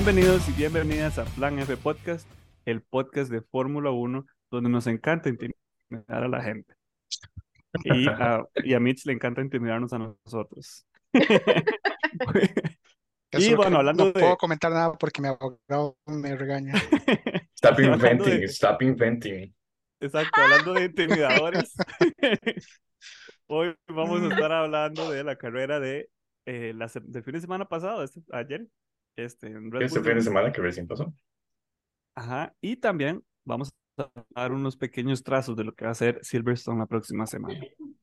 Bienvenidos y bienvenidas a Plan F Podcast, el podcast de Fórmula 1, donde nos encanta intimidar a la gente. Y a, y a Mitch le encanta intimidarnos a nosotros. Y bueno, hablando no de... puedo comentar nada porque mi abogado me regaña. Stop inventing, de- stop inventing. Exacto, hablando de intimidadores. Hoy vamos a estar hablando de la carrera de eh, la del fin de semana pasado, este- ayer, este, en Red Este Bull fin de semana que recién pasó. Ajá, y también vamos a dar unos pequeños trazos de lo que va a ser Silverstone la próxima semana.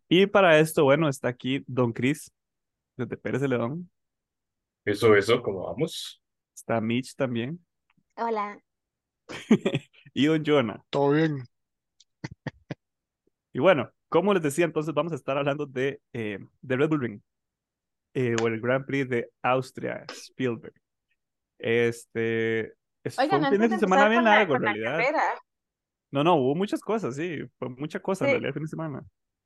Y para esto, bueno, está aquí Don Chris, desde Pérez de León. Eso, eso, ¿cómo vamos? Está Mitch también. Hola. y Don Jonah. Todo bien. Y bueno, como les decía, entonces vamos a estar hablando de, eh, de Red Bull Ring, eh, o el Grand Prix de Austria, Spielberg. Este, es- fue un fin de semana bien largo, en la realidad. No, no, hubo muchas cosas, sí, fue mucha cosa en Sí. realidad el fin de semana.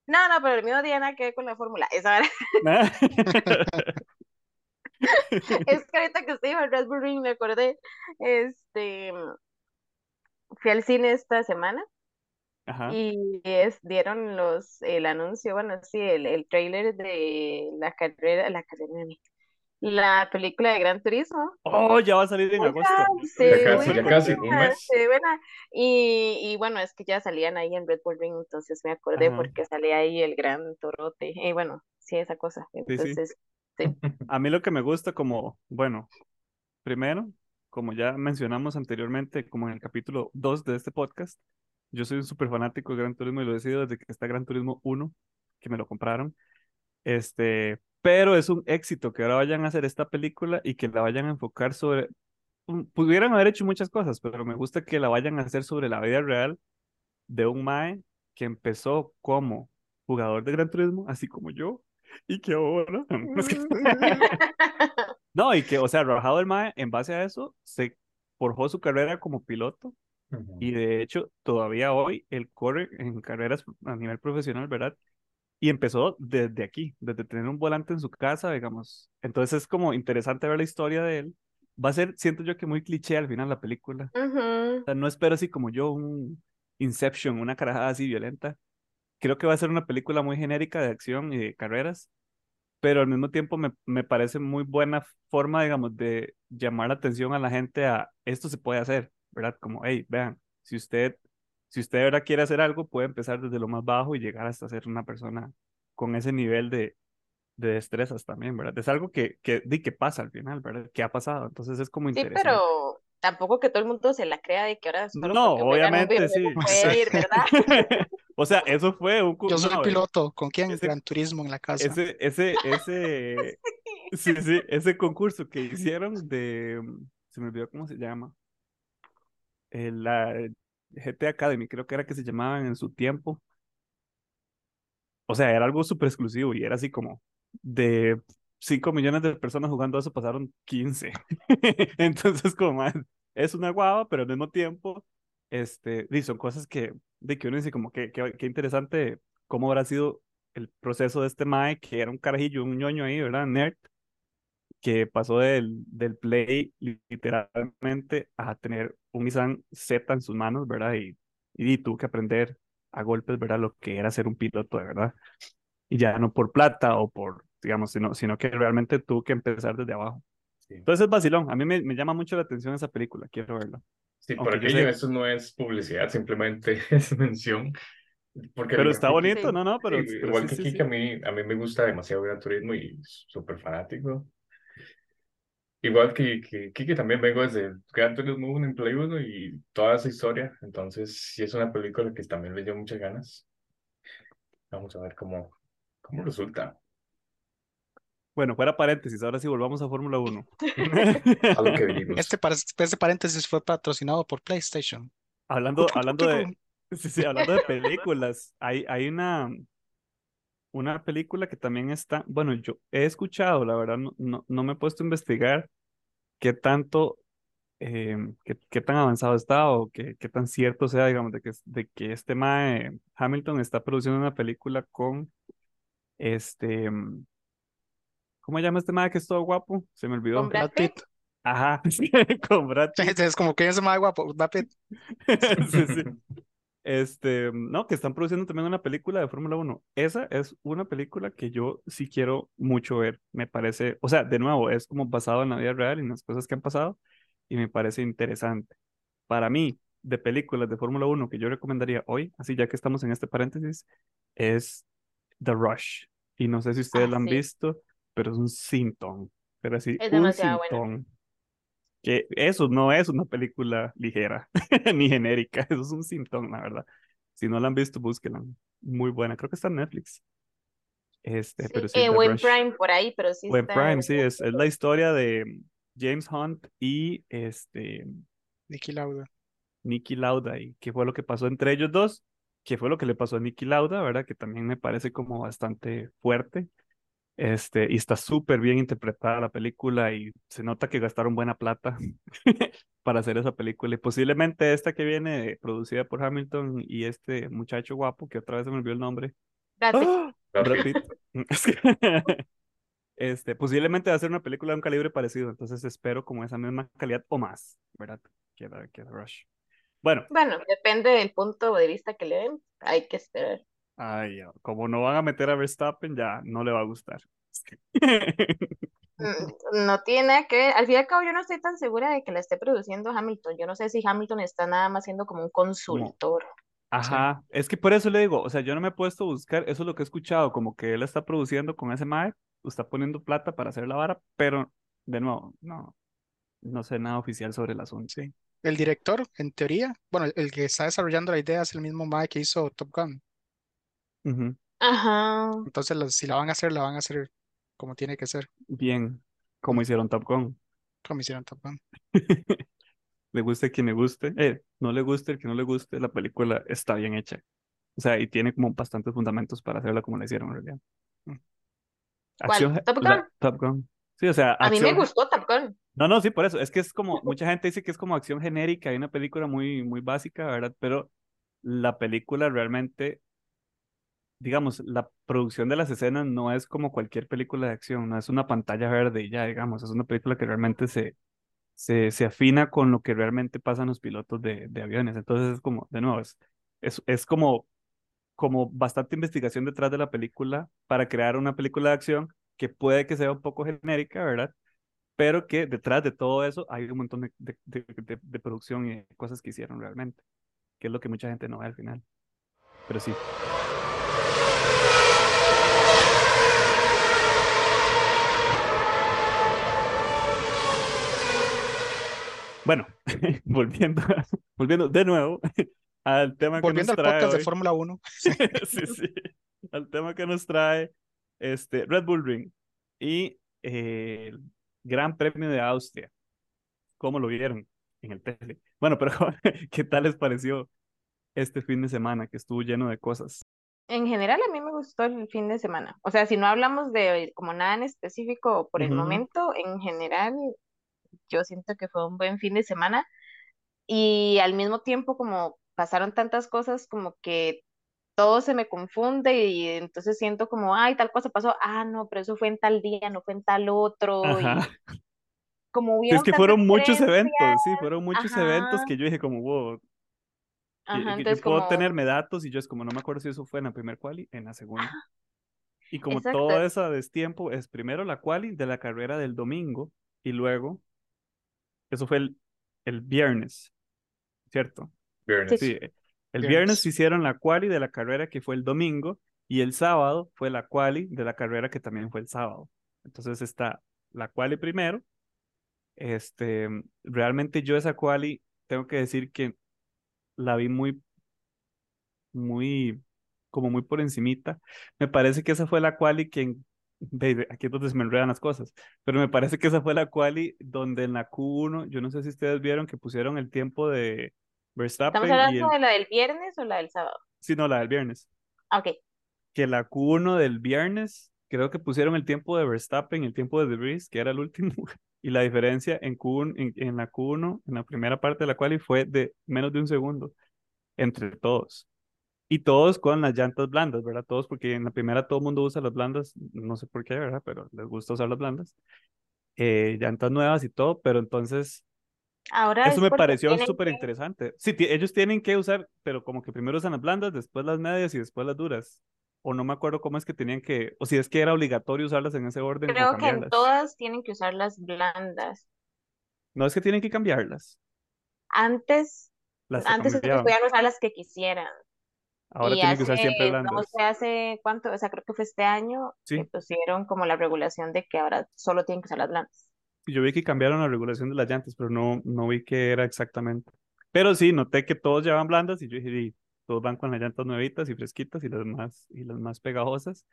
No, no, pero el mío tiene nada que ver con la fórmula. Esa hora. Es que ahorita que estoy en Red Bull Ring me acordé. Este, fui al cine esta semana Ajá. y es, dieron los, el anuncio, bueno, sí, el, el trailer de la carrera, la carrera, la película de Gran Turismo. Oh, ya va a salir en agosto. Se Ya casi, ya casi, se. Y, y bueno, es que ya salían ahí en Red Bull Ring, entonces me acordé Ajá. porque salía ahí el gran torote. Y bueno, sí, esa cosa. sí. Entonces, sí. A mí lo que me gusta como, bueno, primero, como ya mencionamos anteriormente, como en el capítulo 2 de este podcast, yo soy un súper fanático de Gran Turismo y lo he sido desde que está Gran Turismo 1, que me lo compraron. Este, pero es un éxito que ahora vayan a hacer esta película y que la vayan a enfocar sobre, mm, pudieran haber hecho muchas cosas, pero me gusta que la vayan a hacer sobre la vida real de un Mae que empezó como jugador de Gran Turismo, así como yo, y que ahora... no, y que, o sea, rajado del Mae, en base a eso, se forjó su carrera como piloto Ujú. y de hecho, todavía hoy él corre en carreras a nivel profesional, ¿verdad? Y empezó desde aquí, desde tener un volante en su casa, digamos. Entonces es como interesante ver la historia de él. Va a ser, siento yo que muy cliché al final la película. Ujú. O sea, no espero así como yo un Inception, una carajada así violenta. Creo que va a ser una película muy genérica de acción y de carreras, pero al mismo tiempo me, me parece muy buena forma, digamos, de llamar la atención a la gente a esto se puede hacer, ¿verdad? Como, hey, vean, si usted, si usted de verdad quiere hacer algo, puede empezar desde lo más bajo y llegar hasta ser una persona con ese nivel de, de destrezas también, ¿verdad? Es algo que, que, di que pasa al final, ¿verdad? Que ha pasado, entonces es como Sí, interesante. pero tampoco que todo el mundo se la crea de que ahora solo No, obviamente, sí. puede ir, ¿verdad? O sea, eso fue un... Yo soy no, piloto. ¿Con quién? ese- Gran Turismo en la casa. Ese, ese, ese, sí, sí, ese concurso que hicieron de, se me olvidó cómo se llama, Eh, la GT Academy, creo que era que se llamaban en su tiempo. O sea, era algo súper exclusivo y era así como de 5 millones de personas jugando eso, pasaron 15. Entonces, como es una guava, pero al mismo tiempo, este, y son cosas que, de que uno dice como que, que, interesante cómo habrá sido el proceso de este Mae, que era un carajillo, un ñoño ahí, ¿verdad? Nerd, que pasó del, del Play literalmente a tener un Nissan Z en sus manos, ¿verdad? Y, y tuvo que aprender a golpes, ¿verdad? Lo que era ser un piloto, de verdad. Y ya no por plata o por, digamos, sino, sino que realmente tuvo que empezar desde abajo. Sí. Entonces es vacilón. A mí me, me llama mucho la atención esa película, quiero verla. Sí, por Aunque aquello, sé- eso no es publicidad, simplemente es mención. Porque Pero está bonito, Sí. no, no, pero, sí, pero igual sí, que sí. a mí, a mí me gusta demasiado Gran Turismo y súper fanático. Igual que, que Kike también vengo desde Gran Turismo 1 en Play 1 y toda esa historia. Entonces, sí es una película que también le dio muchas ganas. Vamos a ver cómo, cómo resulta. Bueno, fuera paréntesis, ahora sí volvamos a Fórmula 1. A lo que vinimos. Este, par- este paréntesis fue patrocinado por PlayStation. Hablando, hablando de, sí, sí, hablando de películas, hay, hay una, una película que también está, bueno, yo he escuchado, la verdad, no, no, no me he puesto a investigar qué tanto, eh, qué, qué tan avanzado está o qué, qué tan cierto sea, digamos, de que, de que este Mae Hamilton está produciendo una película con este, ¿cómo se llama este Mae que es todo guapo? Se me olvidó. Con Brad Pitt. Ajá, sí, con Brad Pitt. Entonces, como que es más guapo, Brad Pitt. Sí, sí. Este, no, que están produciendo también una película de Fórmula 1. Esa es una película que yo sí quiero mucho ver. Me parece, o sea, de nuevo, es como basado en la vida real y en las cosas que han pasado y me parece interesante. Para mí, de películas de Fórmula 1 que yo recomendaría hoy, así ya que estamos en este paréntesis, es The Rush. Y no sé si ustedes Ah, la han sí. visto, pero es un sintón. Pero así, Es un demasiado buena. Que eso no es una película ligera ni genérica, eso es un sintón, la verdad. Si no la han visto, búsquenla. Muy buena, creo que está en Netflix. Este, Sí, pero sí, eh. Prime por ahí, pero sí está Prime, en sí, es, es la historia de James Hunt y este Nicky Lauda. Nicky Lauda y qué fue lo que pasó entre ellos dos, qué fue lo que le pasó a Nicky Lauda, ¿verdad? Que también me parece como bastante fuerte. Este, y está súper bien interpretada la película y se nota que gastaron buena plata para hacer esa película. Y posiblemente esta que viene producida por Hamilton y este muchacho guapo, que otra vez se me olvidó el nombre. Brad Pitt. ¡Ah! Este, posiblemente va a ser una película de un calibre parecido, entonces espero como esa misma calidad o más, ¿verdad? Que la- que la Rush. Bueno, Bueno, depende del punto de vista que le den, hay que esperar. Ay, como no van a meter a Verstappen, ya no le va a gustar. Mm, No tiene que ver. Al fin y al cabo, yo no estoy tan segura de que la esté produciendo Hamilton. Yo no sé si Hamilton está nada más siendo como un consultor. Ajá, es que por eso le digo, o sea, yo no me he puesto a buscar, eso es lo que he escuchado, como que él está produciendo con ese mae, está poniendo plata para hacer la vara, pero de nuevo, no, no sé nada oficial sobre el asunto. Sí. El director, en teoría, bueno, el, el que está desarrollando la idea es el mismo Mae que hizo Top Gun. Ujú, Ajá. Entonces, la- si la van a hacer, la van a hacer como tiene que ser, Bien, como hicieron Top Gun. como hicieron Top Gun. Le guste a quien le guste, eh, no le guste el que no le guste, la película está bien hecha. O sea, y tiene como bastantes fundamentos para hacerla como la hicieron en realidad. Mm. Acción, ¿Top la- Gun? Top Gun. Sí, o sea, A mí me acción- gustó Top Gun. No, no, sí, por eso. Es que es como, mucha gente dice que es como acción genérica, hay una película muy, muy básica, ¿verdad? Pero la película realmente, digamos, la producción de las escenas no es como cualquier película de acción, no es una pantalla verde y ya, digamos, es una película que realmente se, se, se afina con lo que realmente pasan los pilotos de, de aviones. Entonces es como, de nuevo, es, es, es como, como bastante investigación detrás de la película para crear una película de acción que puede que sea un poco genérica, ¿verdad? pero que detrás de todo eso hay un montón de, de, de- de- producción y cosas que hicieron realmente, que es lo que mucha gente no ve al final. Pero sí. Bueno, volviendo, volviendo de nuevo al tema que Volviendo nos al trae podcast de. Fórmula 1, sí, sí. Al tema que nos trae este Red Bull Ring y eh, el Gran Premio de Austria. ¿Cómo lo vieron en el tele? Bueno, pero ¿qué tal les pareció este fin de semana que estuvo lleno de cosas? En general, a mí me gustó el fin de semana. O sea, si no hablamos de como nada en específico por el momento, en general, yo siento que fue un buen fin de semana. Y al mismo tiempo, como pasaron tantas cosas, como que todo se me confunde y entonces siento como, ay, tal cosa pasó, ah, no, pero eso fue en tal día, no fue en tal otro. Y Ajá. como Sí, es que fueron muchos eventos, sí, fueron muchos eventos ajá, que yo dije como, wow, ajá, que entonces yo puedo como, tenerme datos y yo es como, no me acuerdo si eso fue en la primer quali, en la segunda. Y como exacto, todo ese destiempo es primero la quali de la carrera del domingo y luego, eso fue el, el viernes, ¿cierto? Viernes. Sí, el Viernes. viernes hicieron la quali de la carrera que fue el domingo y el sábado fue la quali de la carrera que también fue el sábado. Entonces está la quali primero. Este, realmente yo esa quali tengo que decir que la vi muy, muy, como muy por encimita. Me parece que esa fue la quali que, en- ve, aquí es donde se me enredan las cosas, pero me parece que esa fue la quali donde en la Q1, yo no sé si ustedes vieron que pusieron el tiempo de ¿estamos Verstappen y hablando el, de la del viernes o la del sábado? sí, no, la del viernes, Ah, ok, que la Q1 del viernes, creo que pusieron el tiempo de Verstappen el tiempo de De Vries, que era el último, y la diferencia en Q1, en, en la Q1, en la primera parte de la quali fue de menos de un segundo entre todos. Y todos con las llantas blandas, ¿verdad? Todos, porque en la primera todo el mundo usa las blandas, no sé por qué, ¿verdad? Pero les gusta usar las blandas. eh, llantas nuevas y todo, pero entonces Ahora eso es me pareció súper que- interesante. Sí, ti- ellos tienen que usar, pero como que primero usan las blandas, después las medias y después las duras. O no me acuerdo cómo es que tenían que, o si es que era obligatorio usarlas en ese orden Creo que en todas tienen que usar las blandas. No es que tienen que cambiarlas, Antes, las antes podían usar las que quisieran. Ahora tienen que usar siempre hace, no blandas. sé, hace cuánto, o sea, creo que fue este año que Sí, pusieron como la regulación de que ahora solo tienen que usar las blandas. yo vi que cambiaron la regulación de las llantas, pero no, no vi qué era exactamente. Pero sí, noté que todos llevan blandas y yo dije, "Di, todos van con las llantas nuevitas y fresquitas y las más, y las más pegajosas.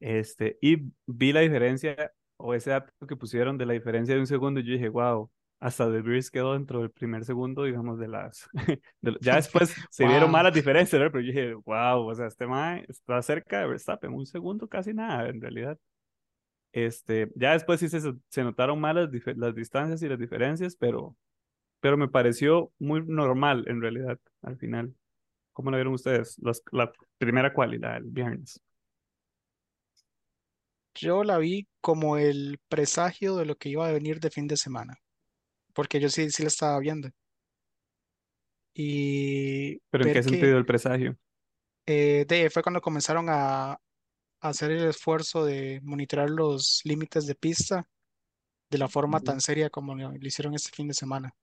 Este, y vi la diferencia, o ese dato que pusieron de la diferencia de un segundo, y yo dije, wow, hasta The Breeze quedó dentro del primer segundo, digamos, de las... de lo- ya después se vieron Wow. malas diferencias, ¿verdad? Pero yo dije, wow, o sea, este mae está cerca de Verstappen, un segundo casi nada, en realidad. Este, ya después sí se, se notaron mal las, distancias y las diferencias, pero, pero me pareció muy normal en realidad al final. ¿Cómo la vieron ustedes? Los- la primera cual y la del viernes. Yo la vi como el presagio de lo que iba a venir de fin de semana, porque yo sí, sí la estaba viendo. Y Pero ¿en ver qué que sentido el presagio? eh, de, fue cuando comenzaron a, a hacer el esfuerzo de monitorar los límites de pista de la forma tan seria como lo, lo hicieron este fin de semana,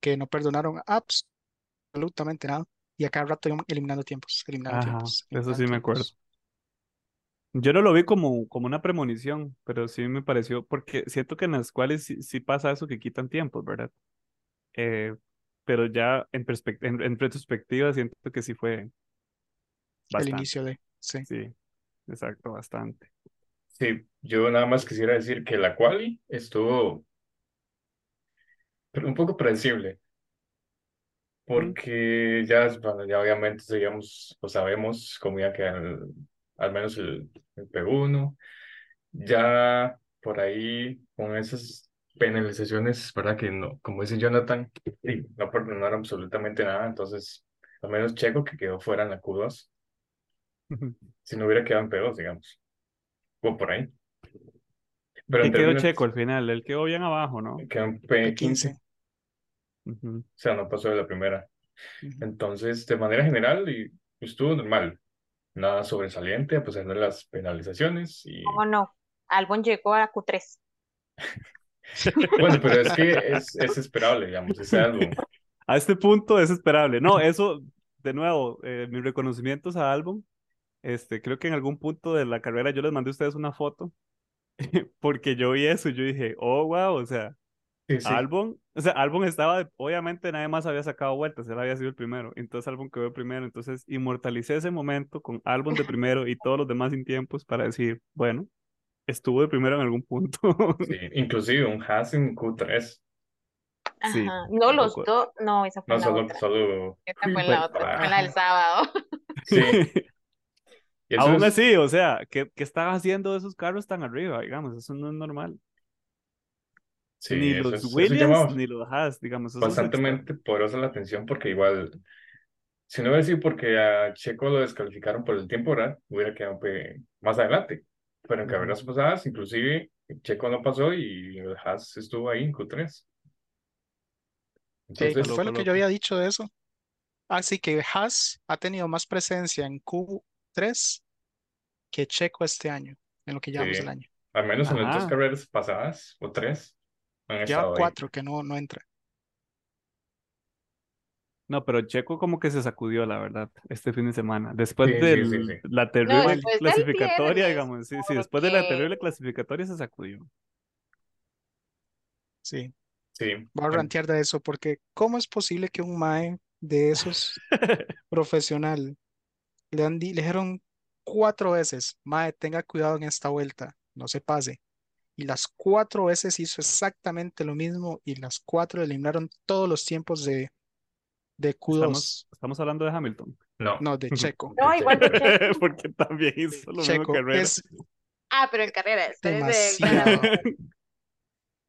que no perdonaron absolutamente nada y a cada rato iban eliminando tiempos, eliminando Ajá, tiempos, eso eliminando sí me acuerdo. tiempos. Yo no lo vi como, como una premonición, pero sí me pareció, porque siento que en las cuales sí, sí pasa eso que quitan tiempos, ¿verdad? Eh, pero ya en, perspect- en, en retrospectiva siento que sí fue El bastante. inicio de, sí. Sí, exacto, bastante. Sí, yo nada más quisiera decir que la quali estuvo pero un poco predecible, Mm, porque ya, bueno, ya obviamente sabíamos, o sabemos cómo iba a quedar el- al menos el, el P1. Ya por ahí con esas penalizaciones, ¿verdad? Que no, como dice Jonathan, sí, no perdonaron absolutamente nada, entonces al menos Checo que quedó fuera en la Q2, si no hubiera quedado en P2, digamos, o por ahí. Pero ¿Qué en quedó términos, Checo al final? Él quedó bien abajo, ¿no? quedó en P15, P15. Ujú. o sea, no pasó de la primera. Entonces, de manera general, y estuvo normal, nada sobresaliente a pesar de las penalizaciones. Y ¿Cómo no? Albon llegó a Q3. bueno, pero es que es, es esperable, digamos, ese álbum. A este punto es esperable. No, eso, de nuevo, eh, mis reconocimientos a Albon. Este, creo que en algún punto de la carrera yo les mandé a ustedes una foto porque yo vi eso y yo dije, oh, wow, o sea, Sí, sí. Albon, o sea, Albon estaba, obviamente nadie más había sacado vueltas, él había sido el primero, entonces Albon quedó primero, entonces inmortalicé ese momento con Albon de primero y todos los demás sin tiempos para decir, bueno, estuvo de primero en algún punto. Sí, inclusive un Haas en Q3. Sí, Ajá. No, los dos. No, esa fue No, la solo, otra. solo. Esa fue la otra. Fue la del sábado. Sí, Aún es, así, o sea, ¿qué, qué están haciendo esos carros tan arriba? Digamos, eso no es normal. Sí, Ni los es, Williams ni los Haas, digamos, bastante poderosa la atención porque igual, si no hubiera sido porque a Checo lo descalificaron por el tiempo, ¿verdad? Hubiera quedado más adelante. Pero en carreras pasadas, inclusive, Checo no pasó y el Haas estuvo ahí en Q3. Sí, Está Entonces, fue loco, lo que yo había dicho de eso. Así que Haas ha tenido más presencia en Q3 que Checo este año, en lo que llevamos del sí, año. al menos en las dos carreras pasadas, o tres, han Lleva ahí. cuatro que no, no entra. No, pero Checo como que se sacudió, la verdad, este fin de semana. Después Sí, de sí, sí, sí. la terrible clasificatoria, digamos, sí, sí, después de la terrible clasificatoria se sacudió. Sí, Sí, voy a rantear de eso porque ¿cómo es posible que un mae de esos profesional le, han di- le dijeron cuatro veces, mae, tenga cuidado en esta vuelta, no se pase? Y las cuatro veces hizo exactamente lo mismo y las cuatro eliminaron todos los tiempos de, de Estamos, Q2, estamos hablando de Hamilton. no, no, de Checo. No, igual de Checo. Porque también hizo lo mismo Checo carrera. es Ah, pero en carrera. De demasiado,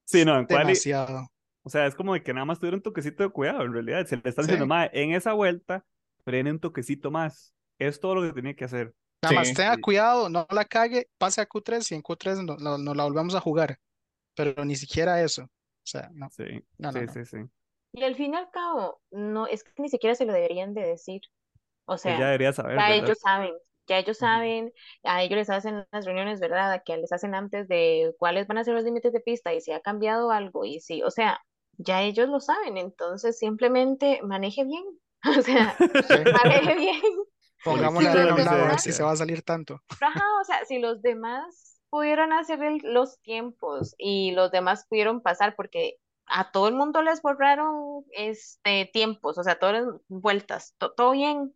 Sí, no, en quali, demasiado. o sea, es como de que nada más tuvieron un toquecito de cuidado, en realidad. Se le están Sí. diciendo, mae, en esa vuelta, frene un toquecito más. Es todo lo que tenía que hacer. Nada más Sí, tenga Sí. cuidado, no la cague, pase a Q3 y en Q3 no, no- no la volvamos a jugar. pero ni siquiera eso. O sea, no, Sí, no, no, sí, no. sí, sí. Y al fin y al cabo, no, es que ni siquiera se lo deberían de decir. O sea, debería saber, ya ellos saben, ya ellos saben, a ellos les hacen las reuniones, ¿verdad? Que les hacen antes de cuáles van a ser los límites de pista y si ha cambiado algo y si, o sea, ya ellos lo saben, entonces simplemente maneje bien, o sea, Sí. maneje bien. Pongámosle a la un lado a ver demás- si se va a salir tanto. Ajá, o sea, si los demás pudieron hacer el- los tiempos y los demás pudieron pasar, porque a todo el mundo les borraron este tiempos, o sea, todas las vueltas, to- todo bien,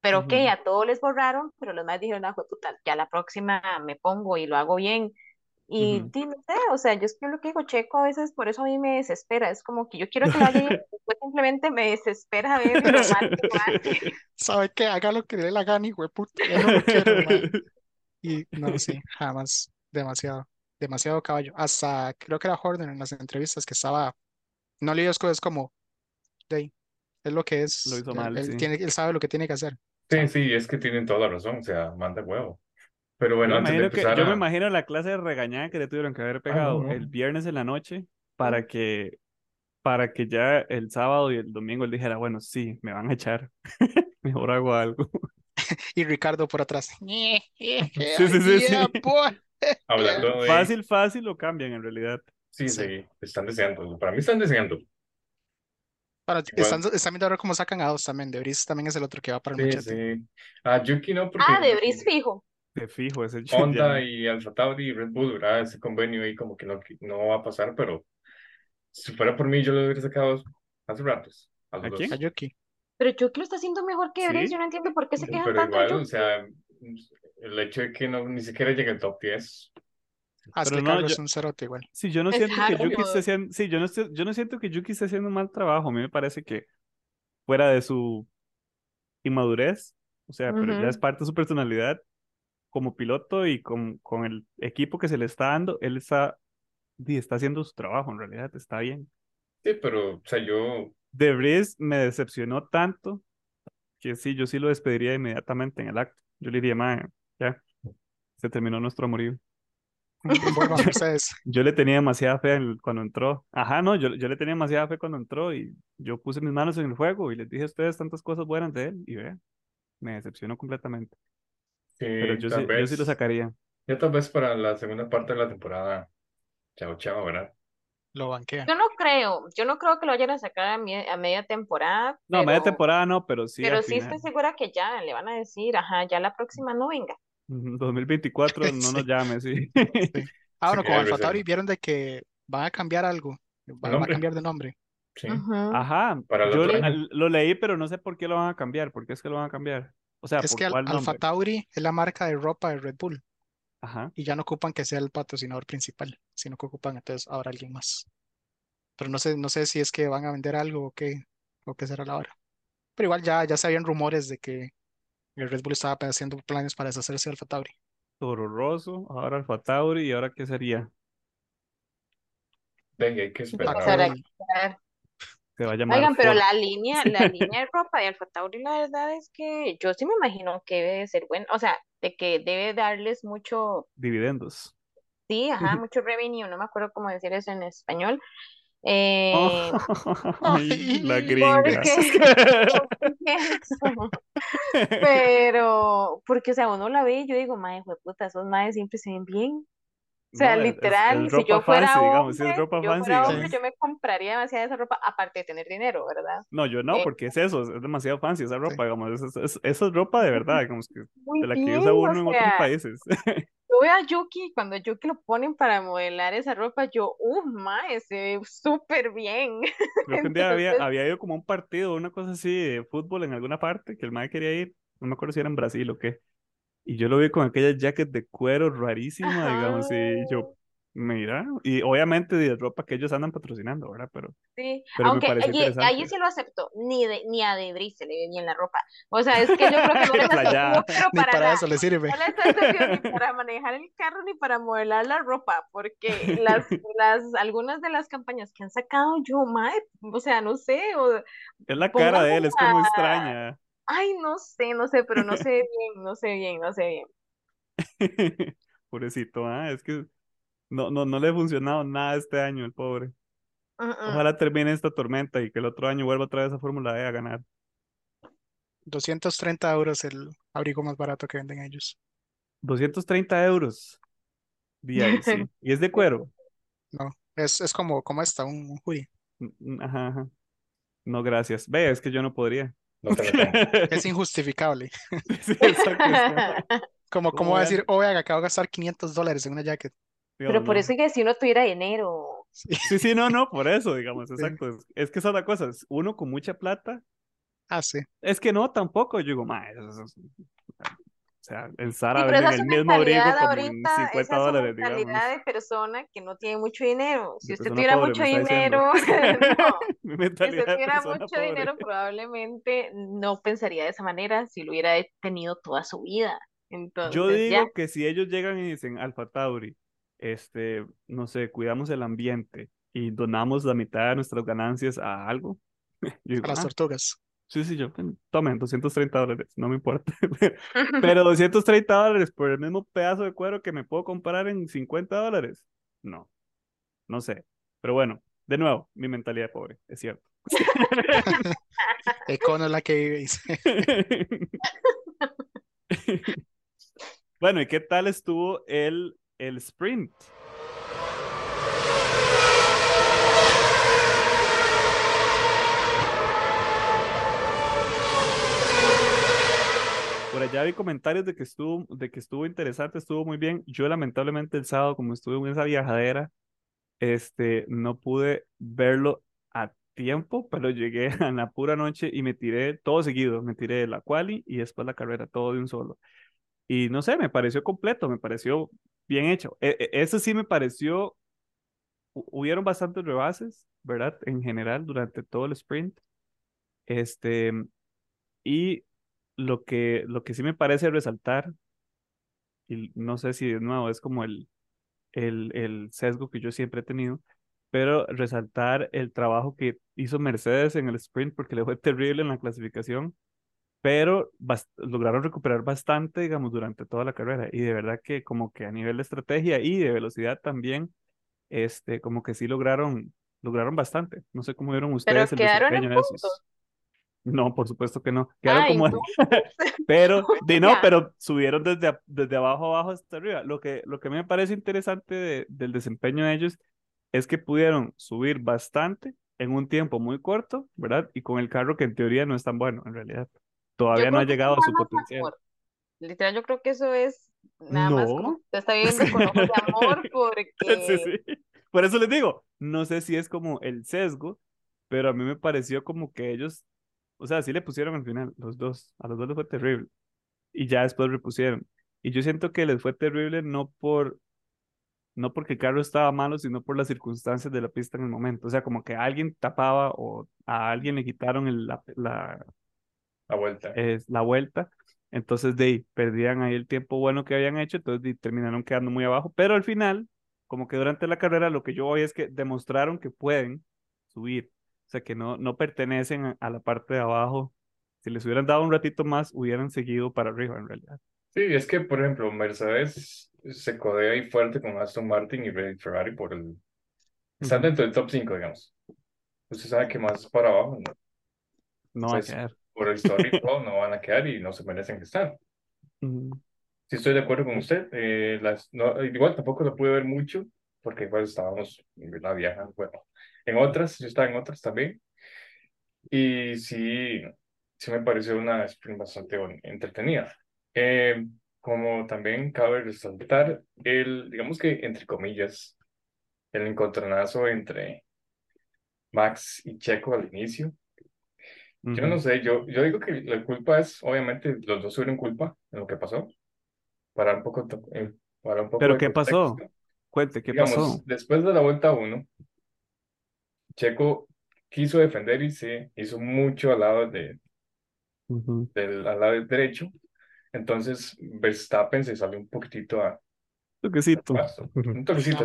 pero ok, Ujú. a todos les borraron, pero los demás dijeron, ah, puta, ya la próxima me pongo y lo hago bien. Y di, no sé, o sea, yo es que lo que digo, Checo, a veces por eso a mí me desespera, es como que yo quiero que lo bien, después simplemente me desespera ver lo mal que. ¿Sabe qué? Haga lo que le dé la gana, hijo de puta. Ya no lo quiero, mae. Y no, sí, jamás. Demasiado, demasiado caballo. Hasta creo que era Jordan en las entrevistas que estaba, no le dio cosas como, de ahí, es lo que es. Lo hizo él, mal, él sí. tiene, él sabe lo que tiene que hacer. Sí, sí, es que tienen toda la razón, o sea, manda huevo. Pero Yo bueno, me antes de imagino que, empezar yo me a... imagino la clase de regañada que le tuvieron que haber Ah, no, pegado no. el viernes en la noche para que, para que ya el sábado y el domingo él dijera, bueno, sí, me van a echar. Mejor hago algo. Y Ricardo por atrás. Sí, sí, sí, sí. boy. Hablando de... Fácil, fácil lo cambian en realidad. Sí, Sí. sí, están deseando. Para mí están deseando. Igual. están, están viendo ahora cómo sacan a dos también. De Brice también es el otro que va para el Sí, sí. A Yuki no, porque Ah, de Brice fijo. De fijo ese Honda ya. y Alfa Tauri y Red Bull, ¿verdad? Ese convenio ahí como que no, no va a pasar, pero si fuera por mí yo lo hubiera sacado hace ratos. A ¿A quién? A Yuki. Pero Chucky lo está haciendo mejor que Brice, Sí. yo no entiendo por qué se quejan pero tanto igual, o sea, el hecho de que no, ni siquiera llegue al top 10. Hazle no, cargo yo- es un cerote igual. Sí, yo no Es siento que Yuki esté haciendo, sí, yo no, estoy- yo no siento que Yuki esté haciendo un mal trabajo. A mí me parece que fuera de su inmadurez, o sea, pero ya es parte de su personalidad como piloto y con, con el equipo que se le está dando, él está, está haciendo su trabajo en realidad, está bien. Sí, pero, o sea, yo, De Vries me decepcionó tanto que sí, yo sí lo despediría inmediatamente en el acto. Yo le diría, man, ya, se terminó nuestro amorío. Ustedes. Yo le tenía demasiada fe cuando entró. Ajá, no, yo, yo le tenía demasiada fe cuando entró y yo puse mis manos en el fuego y les dije a ustedes tantas cosas buenas de él y vean, me decepcionó completamente. Pero sí, yo tal sí, yo sí lo vez, sacaría. ya tal vez para la segunda parte de la temporada, chao, chao, ¿verdad? Lo banquea. Yo no creo, yo no creo que lo vayan a sacar a, a media temporada, No, media pero, temporada no, pero sí pero al sí estoy final. segura que ya le van a decir, ajá, ya la próxima no venga. Ujú, 2024 no nos Sí. llame, sí. Sí. Ah, bueno, Sí, con hay Alfa Tauri reserva. vieron de que van a cambiar algo. Va, va a cambiar de nombre. Sí. Ajá, Para yo lo leí, pero no sé por qué lo van a cambiar. ¿Por qué es que lo van a cambiar? O sea, Es ¿por que Alfa nombre? Tauri es la marca de ropa de Red Bull Ajá. y ya no ocupan que sea el patrocinador principal, sino que ocupan entonces ahora alguien más. Pero no sé, no sé si es que van a vender algo o qué, o qué será la hora. Pero igual ya, ya se habían rumores de que el Red Bull estaba haciendo planes para deshacerse de Alfa Tauri. Toro Rosso, ahora Alfa Tauri y ahora qué sería? Venga, hay que Pues esperar. Se va a llamar Oigan, pero Ford la línea, la línea de ropa de Alfa Tauri, la verdad es que yo sí me imagino que debe de ser bueno, o sea, de que debe darles mucho, Dividendos. sí, ajá, mucho revenue, no me acuerdo cómo decir eso en español. Oh, Eh, ay, la gringa. Pero, porque, o sea, uno la ve y yo digo, madre, puta, esos madres siempre se ven bien. O sea, No, literal, es si yo fuera fancy, digamos, sí, es hombre, ropa yo fancy, fuera hombre, yo me compraría demasiada esa ropa, aparte de tener dinero, ¿verdad? No, yo no, Eh, porque es eso, es demasiado fancy esa ropa, digamos, es, es- es- esa es ropa de verdad, digamos, que Muy de la que bien, usa o uno en otros sea, países. yo veo a Yuki, cuando Yuki lo ponen para modelar esa ropa, yo, uh, mae, se ve súper bien. Creo que un día había, Entonces, había ido como a un partido, una cosa así de fútbol en alguna parte, que el mae quería ir, no me acuerdo si era en Brasil o qué, y yo lo vi con aquella jacket de cuero rarísima, digamos, y yo, mira, y obviamente de ropa que ellos andan patrocinando, ¿verdad? Pero, sí, pero aunque allí, sí lo acepto, ni, de, ni a Debris se le ve bien la ropa. O sea, es que yo creo que no les Playada. pero Ni para eso le sirve. No les aseguró ni para manejar el carro ni para modelar la ropa, porque las, las, algunas de las campañas que han sacado yo, mae, o sea, no sé, o Es la cara de él, es como extraña. Ay, no sé, no sé, pero no sé bien, no sé bien, no sé bien. Pobrecito, ah, es que No, no, no le ha funcionado nada este año, el pobre. Mm, mm. Ojalá termine esta tormenta y que el otro año vuelva otra vez a Fórmula E a ganar. 230 euros el abrigo más barato que venden ellos. 230 euros. Día ahí, sí. Y es de cuero. No, es, es como, como esta, un, un hoodie. Mm, mm, Ajá, ajá. No, gracias. Ve, es que yo no podría. No te lo tomo. Es injustificable. Sí, exacto, es como- Como, ¿Cómo va a decir, oiga, acabo de gastar 500 dólares en una jacket. Pero por no. eso que si uno tuviera dinero. Sí, sí, no, no, por eso, digamos, Sí. exacto. Es, es que esa es la cosa. es Uno con mucha plata, Ah, sí. es que no, tampoco. Yo digo, ma, eso- eso- eso- o sea, en Zara Sí, es el mismo abrigo mentalidad como en ahorita, 50 esa es dólares, digamos. mentalidad de persona que no tiene mucho dinero. Si usted tuviera pobre, mucho dinero, diciendo. no. Mi Si usted tuviera mucho pobre. dinero, probablemente no pensaría de esa manera si lo hubiera tenido toda su vida. Yo Entonces, ya. digo que si ellos llegan y dicen, Alfa Tauri, este, no sé, cuidamos el ambiente y donamos la mitad de nuestras ganancias a algo, yo digo, A las ah, tortugas. Sí, sí, yo, "Mm, tomen 230 dólares, no me importa. Pero 230 dólares por el mismo pedazo de cuero que me puedo comprar en 50 dólares, no, no sé. Pero bueno, de nuevo, mi mentalidad pobre, es cierto. Econo es la que vive. dice. Bueno, ¿y qué tal estuvo el, el sprint? Por allá vi comentarios de que estuvo, de que estuvo interesante, estuvo muy bien. Yo lamentablemente el sábado, como estuve en esa viajadera, este, no pude verlo a tiempo, pero llegué a la pura noche y me tiré todo seguido. Me tiré la quali y después la carrera, todo de un solo. Y no sé, me pareció completo, me pareció bien hecho. E- e- eso sí me pareció, hu- hubieron bastantes rebases, ¿verdad? En general, durante todo el sprint. Este, y lo que, lo que sí me parece resaltar, y no sé si de nuevo es como el, el, el sesgo que yo siempre he tenido, pero resaltar el trabajo que hizo Mercedes en el sprint porque le fue terrible en la clasificación, pero lograron recuperar bastante, digamos, durante toda la carrera. Y de verdad que como que a nivel de estrategia y de velocidad también, este, como que sí lograron, lograron bastante. No sé cómo vieron Pero ustedes el quedaron en desempeño de esos. puntos. No, por supuesto que no. Quedaron Ay, como, no. pero, de no, pero subieron desde, desde abajo abajo hasta arriba. Lo que, lo que me parece interesante de- del desempeño de ellos es que pudieron subir bastante en un tiempo muy corto, ¿verdad? Y con el carro que en teoría no es tan bueno, en realidad. Todavía no ha llegado a su potencial. Literal, yo creo que eso es nada más como No. usted está viviendo con ojos de amor Sí, porque sí. Por eso les digo, no sé si es como el sesgo, pero a mí me pareció como que ellos, o sea, sí le pusieron al final, los dos, a los dos les fue terrible. Y ya después repusieron. Y yo siento que les fue terrible no por, no porque el carro estaba malo, sino por las circunstancias de la pista en el momento. O sea, como que alguien tapaba o a alguien le quitaron el- la, la, La vuelta. es la vuelta. Entonces, de ahí, perdían ahí el tiempo bueno que habían hecho, entonces de terminaron quedando muy abajo. Pero al final, como que durante la carrera, lo que yo voy es que demostraron que pueden subir. O sea, que no, no pertenecen a, la parte de abajo. Si les hubieran dado un ratito más, hubieran seguido para arriba, en realidad. Sí, es que, por ejemplo, Mercedes se codea ahí fuerte con Aston Martin y Ferrari por el... Están dentro del top 5, digamos. Usted sabe que más para abajo, no, No va a Pues- quedar. por el histórico, no van a quedar y no se merecen estar. Ujú. Sí, estoy de acuerdo con usted. Eh, las, no, igual tampoco lo pude ver mucho, porque igual estábamos en la vieja, bueno, en otras, yo estaba en otras también. Y sí, sí me pareció una sprint bastante entretenida. Eh, como también cabe resaltar el, digamos que, entre comillas, el encontronazo entre Max y Checo al inicio. Yo no sé, yo, yo digo que la culpa es, obviamente, los dos tuvieron culpa en lo que pasó. Para un poco, eh, para un poco ¿Pero qué pasó? contexto. Cuente, ¿qué Digamos, pasó? después de la vuelta 1, Checo quiso defender y se hizo mucho al lado, de, Ujú. del, al lado derecho. Entonces, Verstappen se salió un poquitito a, al Toquecito. Un toquecito,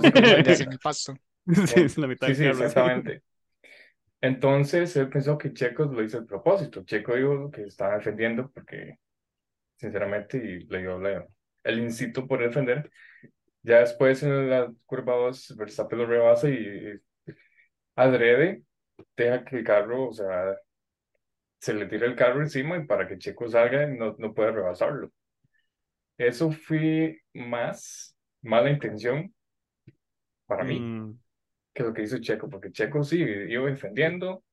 pasto. Sí, es la mitad Sí, del sí, exactamente. Entonces, él pensó que Checo lo hizo a propósito. Checo dijo que estaba defendiendo porque, sinceramente, y le dio la- el instinto por defender. Ya después en la curva 2, Verstappen lo rebasa y adrede deja que el carro, o sea, se le tira el carro encima y para que Checo salga no, no puede rebasarlo. Eso fue más mala intención para mí Mm, que lo que hizo Checo, porque Checo sí iba defendiendo,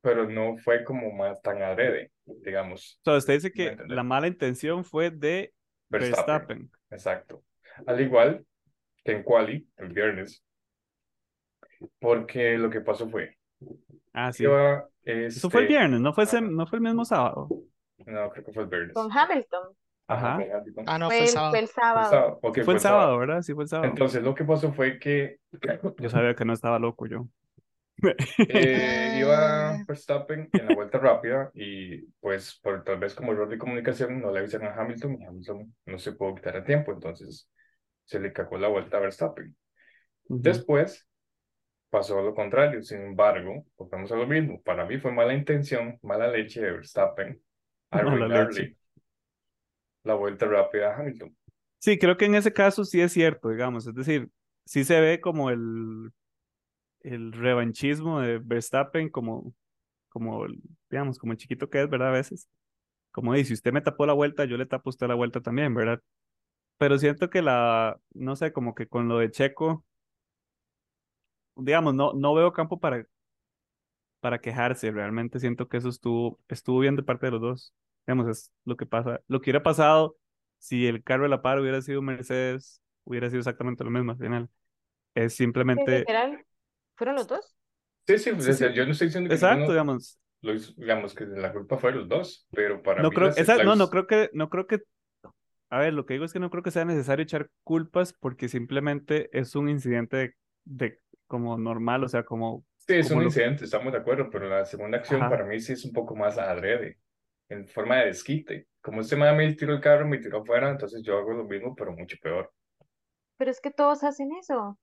pero no fue como más tan adrede, digamos. o sea, usted dice ¿me va a que la mala intención fue de Verstappen. Verstappen. Exacto. Al igual que en Quali, el viernes, porque lo que pasó fue, Ah, sí. iba, Eso fue el este, viernes, no fue, ese- no fue el mismo sábado. no, creo que fue el viernes. Con Hamilton. Ajá. Ah, no, Fue fue el sábado. fue el Fue el sábado. sábado. Ok, Fue el sábado, ¿verdad? Sí, fue el sábado. Entonces, lo que pasó fue que Yo sabía que no estaba loco yo. eh, iba Eh. Verstappen en la vuelta rápida y pues por tal vez como error de comunicación no le avisaron a Hamilton y Hamilton no se pudo quitar a tiempo, entonces se le cagó la vuelta a Verstappen. Ujú. Después pasó lo contrario, sin embargo, volvemos a lo mismo. Para mí fue mala intención, mala leche de Verstappen arruinarle la vuelta rápida a Hamilton. Sí, creo que en ese caso sí es cierto, digamos. Es decir, sí se ve como el, el revanchismo de Verstappen, como, como, digamos, como el chiquito que es, ¿verdad? A veces. Como dice, si usted me tapó la vuelta, yo le tapo a usted la vuelta también, ¿verdad? Pero siento que la, no sé, como que con lo de Checo, digamos, no, no veo campo para, para quejarse. Realmente siento que eso estuvo, estuvo bien de parte de los dos. Digamos, es lo que pasa. Lo que hubiera pasado si el carro de la par hubiera sido Mercedes, hubiera sido exactamente lo mismo al final. Es Sí, simplemente, literal. ¿Fueron los dos? Sí, sí, yo no estoy diciendo que exacto, ninguno digamos. lo hizo, digamos que la culpa fue de los dos, pero para No mí creo, esa- no, no creo que, no creo que, a ver, lo que digo es que no creo que sea necesario echar culpas porque simplemente es un incidente de, de como normal, o sea, como, Sí, es como un lo- incidente, estamos de acuerdo, pero la segunda acción Ajá. para mí sí es un poco más adrede, en forma de desquite. Como este man me tiró el carro, me tiró afuera, entonces yo hago lo mismo, pero mucho peor. Pero es que todos hacen eso.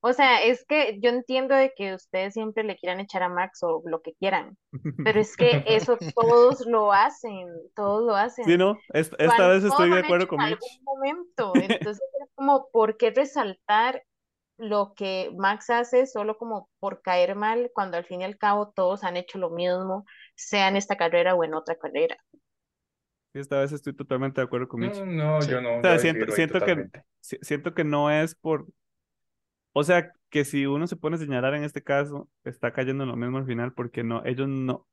O sea, es que yo entiendo de que ustedes siempre le quieran echar a Max o lo que quieran, pero es que eso todos lo hacen, todos lo hacen. Sí, no, esta, esta vez estoy de acuerdo con en Mitch. algún momento. Entonces es como, ¿por qué resaltar lo que Max hace solo como por caer mal cuando al fin y al cabo todos han hecho lo mismo, sea en esta carrera o en otra carrera? Esta vez estoy totalmente de acuerdo con Mitch. No, no, Sí. yo no, O sea, siento, siento que, siento que no es por, o sea, que si uno se pone a señalar en este caso, está cayendo en lo mismo al final porque no, ellos no,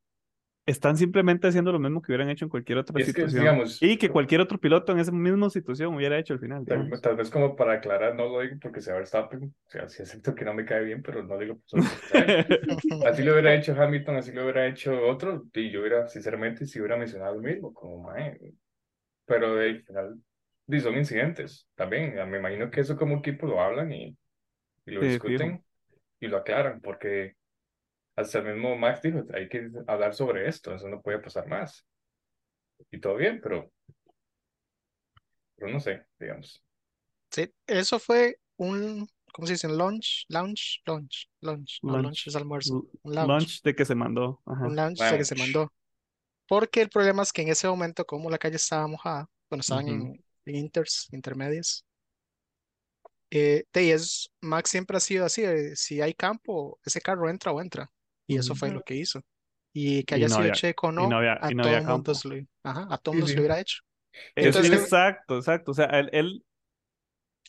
están simplemente haciendo lo mismo que hubieran hecho en cualquier otra Y es que, situación. digamos, Y que cualquier otro piloto en esa misma situación hubiera hecho al final, Tal, tal vez como para aclarar, no lo digo porque sea Verstappen, o sea, sí acepto que no me cae bien, pero no digo él. Así lo hubiera hecho Hamilton, así lo hubiera hecho otro, y yo hubiera, sinceramente, si hubiera mencionado lo mismo, como, mae, pero de, al final, di, son incidentes, también, me imagino que eso como equipo lo hablan y, y lo Sí, discuten y lo aclaran, porque hasta el mismo Max dijo, hay que hablar sobre esto, eso no puede pasar más. Y todo bien, pero, pero no sé, digamos. Sí, eso fue un, ¿cómo se dice? Un Lunch, lunch, lunch, lunch. No, lunch Lunch. es almuerzo. Un lounge. Lunch de que se mandó. Ajá. Un lounge de que se mandó. Porque el problema es que en ese momento, como la calle estaba mojada, cuando estaban Ujú. en, en inters, intermedias, eh, es, Max siempre ha sido así, de, si hay campo, ese carro entra o entra. Y eso fue lo que hizo. Y que Y haya no sido había- Checo o y no, no había- a y no todo mundo se lo, ajá, a todo Sí, mundo se sí. lo hubiera hecho. Es- Entonces, él- exacto, exacto. O sea, él, él-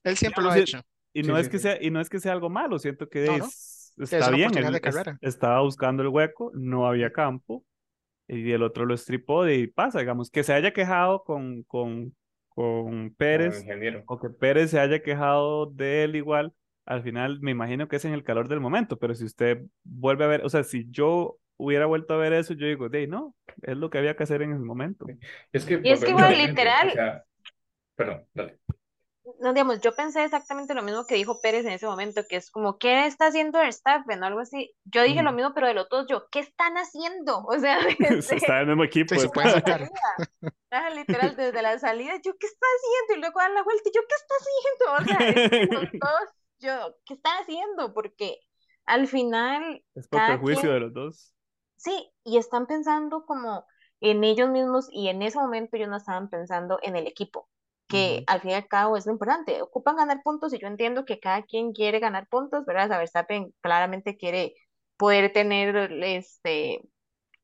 Él siempre lo ha hecho. y Sí, no es sí, que sí. sea, y no es que sea algo malo, siento que es- Es está una bien, él de es- carrera. estaba buscando el hueco, no había campo, y el otro lo estripó y pasa, digamos, que se haya quejado con, con, con Pérez, o que Pérez se haya quejado de él igual, al final me imagino que es en el calor del momento, pero si usted vuelve a ver, o sea, si yo hubiera vuelto a ver eso, yo digo, de no, es lo que había que hacer en ese momento. Es que Y es que mismo, literal- o sea, perdón, dale. No, digamos, yo pensé exactamente lo mismo que dijo Pérez en ese momento, que es como, ¿qué está haciendo Verstappen o algo así? Yo dije lo mismo, pero de los dos, yo, ¿qué están haciendo? O sea, desde, Está en el mismo equipo. Sí, se es- pueden la sacar. salida. Ajá, literal, desde la salida, yo, ¿qué está haciendo? Y luego dan la vuelta, y yo, ¿qué está haciendo? O sea, es que los dos, yo, ¿qué están haciendo? Porque al final, Es por perjuicio quien- de los dos. sí, y están pensando como en ellos mismos, y en ese momento ellos no estaban pensando en el equipo. que al fin y al cabo es lo importante. Ocupan ganar puntos y yo entiendo que cada quien quiere ganar puntos, ¿verdad? Sea, Verstappen claramente quiere poder tener este,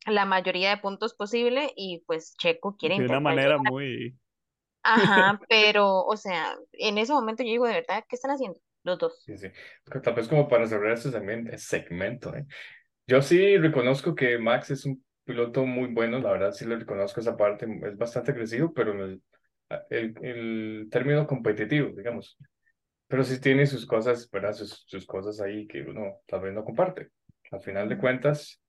la mayoría de puntos posible y pues Checo quiere De una manera llegar. muy... Ajá, pero, o sea, en ese momento yo digo, de verdad, ¿qué están haciendo? Los dos. Sí, sí. Tal vez como para cerrar este segmento, segmento, ¿eh? Yo sí reconozco que Max es un piloto muy bueno, la verdad sí le reconozco esa parte, es bastante agresivo, pero en el, el, el término competitivo, digamos. Pero sí tiene sus cosas, ¿verdad? Sus, sus cosas ahí que uno tal vez no comparte. Al final de cuentas,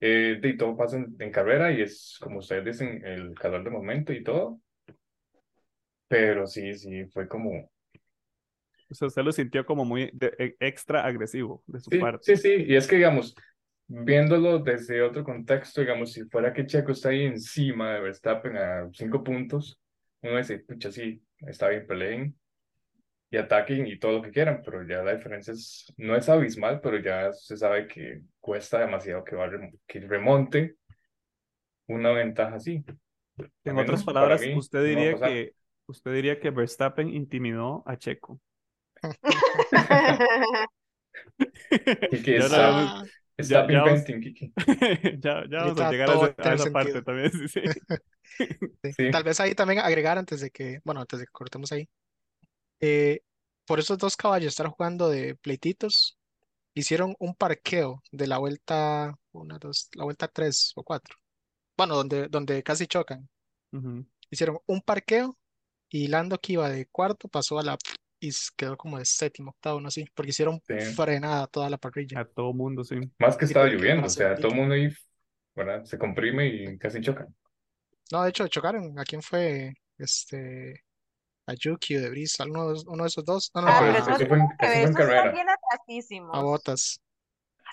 eh, de todo pasa en, en carrera y es, como ustedes dicen, el calor del momento y todo. Pero sí, sí, fue como... O sea, usted lo sintió como muy de- e- extra agresivo de su Sí, parte. sí, sí, y es que, digamos, viéndolo desde otro contexto, digamos, si fuera que Checo está ahí encima de Verstappen a cinco puntos, uno dice, pucha, sí, está bien, peleen y ataquen y todo lo que quieran, pero ya la diferencia es, no es abismal, pero ya se sabe que cuesta demasiado que, va que remonte una ventaja así. En otras palabras, mí usted diría que usted diría que Verstappen intimidó a Checo. Kiki Ya está, Ah, está ya- ya Kiki. ya, ya vamos a llegar a, ese- a esa parte sentido. también. Sí, sí. Sí. Sí. Tal vez ahí también agregar antes de que, bueno, antes de que cortemos ahí. eh, por esos dos caballos estar jugando de pleititos, hicieron un parqueo de la vuelta, una, dos, la vuelta tres o cuatro. Bueno, donde, donde casi chocan. Ujú. Hicieron un parqueo y Lando que iba de cuarto pasó a la y quedó como de séptimo, octavo, no sé, porque hicieron Sí. frenada toda la parrilla. A todo mundo, sí. Más que Sí, estaba lloviendo, o sea, todo el mundo ahí, ¿verdad? Se comprime y casi chocan. No, de hecho, chocaron. ¿A quién fue? Este, a Yuki o de Brice, uno, de- uno de esos dos. No, no, Ah, pero eso, fue en, eso fue carrera. bien a. Botas.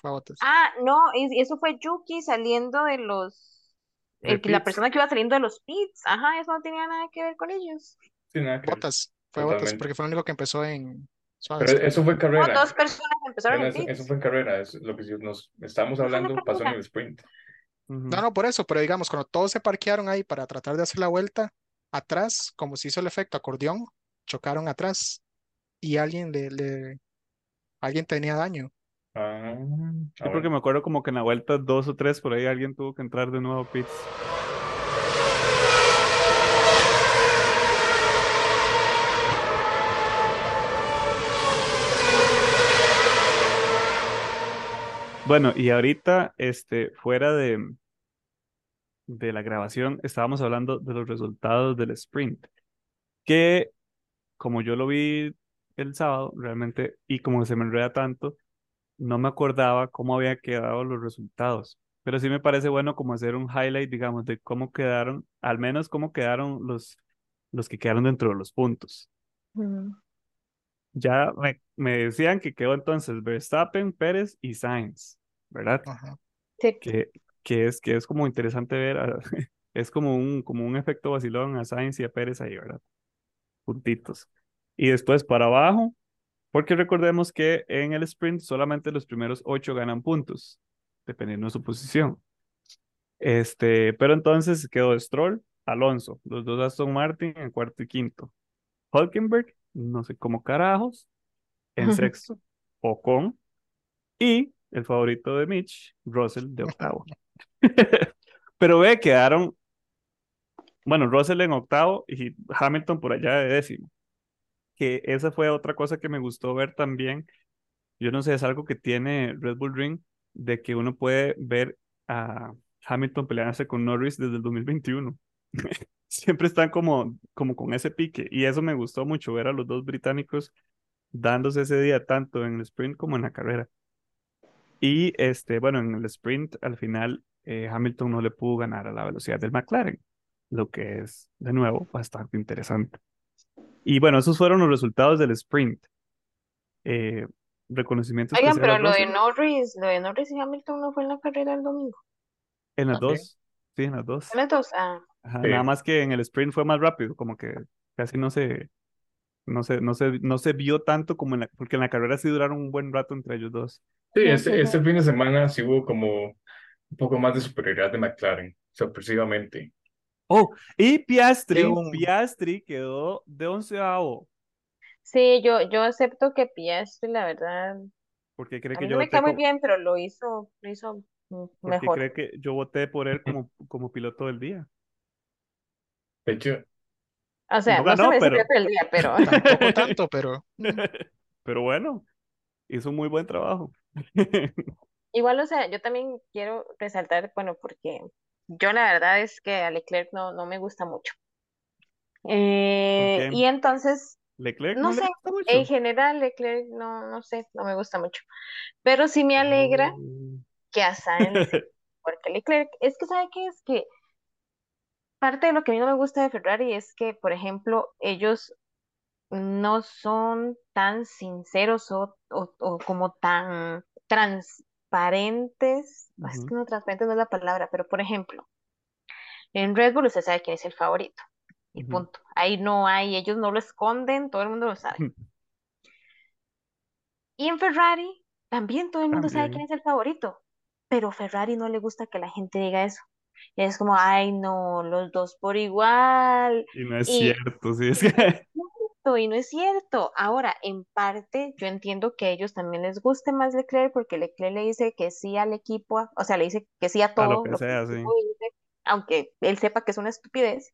A Botas. Ah, no, y- eso fue Yuki saliendo de los, el, la persona que iba saliendo de los pits. Ajá, eso no tenía nada que ver con ellos. Sin nada que ver, Botas. Fue Botas, totalmente. porque fue el único que empezó en Pero eso fue en No, carrera. dos personas empezaron en eso, fue en carrera. Es lo que nos estamos hablando pasó en el sprint. No, no, por eso, pero digamos, cuando todos se parquearon ahí para tratar de hacer la vuelta, atrás, como se hizo el efecto acordeón, chocaron atrás y alguien le, le- alguien tenía daño. Ah, ah, Sí, porque bueno. me acuerdo como que en la vuelta dos o tres por ahí alguien tuvo que entrar de nuevo a pits. Bueno, y ahorita, este, fuera de, de la grabación, estábamos hablando de los resultados del sprint, que como yo lo vi el sábado, realmente, y como se me enreda tanto, no me acordaba cómo había quedado los resultados. Pero sí me parece bueno como hacer un highlight, digamos, de cómo quedaron, al menos cómo quedaron los, los que quedaron dentro de los puntos. Ya me, me decían que quedó entonces Verstappen, Pérez y Sainz, ¿verdad? Ajá. Sí. Que, que es, que es como interesante ver, a- es como un, como un efecto vacilón a Sainz y a Pérez ahí, ¿verdad? Puntitos. Y después para abajo, porque recordemos que en el sprint solamente los primeros ocho ganan puntos, dependiendo de su posición. Este, pero entonces quedó Stroll, Alonso, los dos Aston Martin en cuarto y quinto. Hulkenberg, no sé cómo carajos, en sexto, Ocon, y el favorito de Mitch, Russell, de octavo. Pero ve, quedaron, bueno, Russell en octavo y Hamilton por allá de décimo. Que esa fue otra cosa que me gustó ver también. Yo no sé, es algo que tiene Red Bull Ring, de que uno puede ver a Hamilton pelearse con Norris desde el 2021. Siempre están como, como con ese pique. Y eso me gustó mucho, ver a los dos británicos dándose ese día tanto en el sprint como en la carrera. Y este, bueno, en el sprint al final eh, Hamilton no le pudo ganar a la velocidad del McLaren, lo que es de nuevo bastante interesante. Y bueno, esos fueron los resultados del sprint. Eh, reconocimiento Oigan, pero lo de Norris, lo de Norris y Hamilton no fue en la carrera del domingo. en las También. dos, sí, en las dos. ¿En las dos? Ah, Ajá, Sí. nada más que en el sprint fue más rápido, como que casi no se, no se, no se, no se vio tanto como en la, porque en la carrera sí duraron un buen rato entre ellos dos. Sí, este, este fin de semana sí hubo como un poco más de superioridad de McLaren, sorpresivamente. Oh, y Piastri, un- Piastri quedó de onceavo. Sí, yo, yo acepto que Piastri, la verdad, Porque cree a que mí yo no me cae muy bien, pero lo hizo, lo hizo mm, porque mejor. cree que yo voté por él como, como piloto del día. De hecho, O sea, No no se me pero- del día, pero Tampoco tanto, pero Pero bueno, hizo un muy buen trabajo. igual, o sea, yo también quiero resaltar, bueno, porque yo la verdad es que a Leclerc no, no me gusta mucho. Eh, y entonces, Leclerc no no le sé, gusta mucho. en general Leclerc no, no sé, no me gusta mucho. Pero sí me alegra Oh. que a Sainz, porque Leclerc, es que ¿sabe qué? Es que parte de lo que a mí no me gusta de Ferrari es que, por ejemplo, ellos no son tan sinceros o, o- o como tan transparentes. Es Ujú. que no, transparente no es la palabra, pero por ejemplo, en Red Bull usted sabe quién es el favorito y punto. Ahí no hay, ellos no lo esconden, todo el mundo lo sabe. Y en Ferrari también todo el mundo sabe quién es el favorito, pero Ferrari no le gusta que la gente diga eso. Y es como, ay, no, los dos por igual. Y no es Y cierto, sí, es que y no es cierto. Ahora, en parte, yo entiendo que a ellos también les guste más Leclerc porque Leclerc le dice que sí al equipo, o sea, le dice que sí a a lo todo que lo que sea, sí. dice, aunque él sepa que es una estupidez.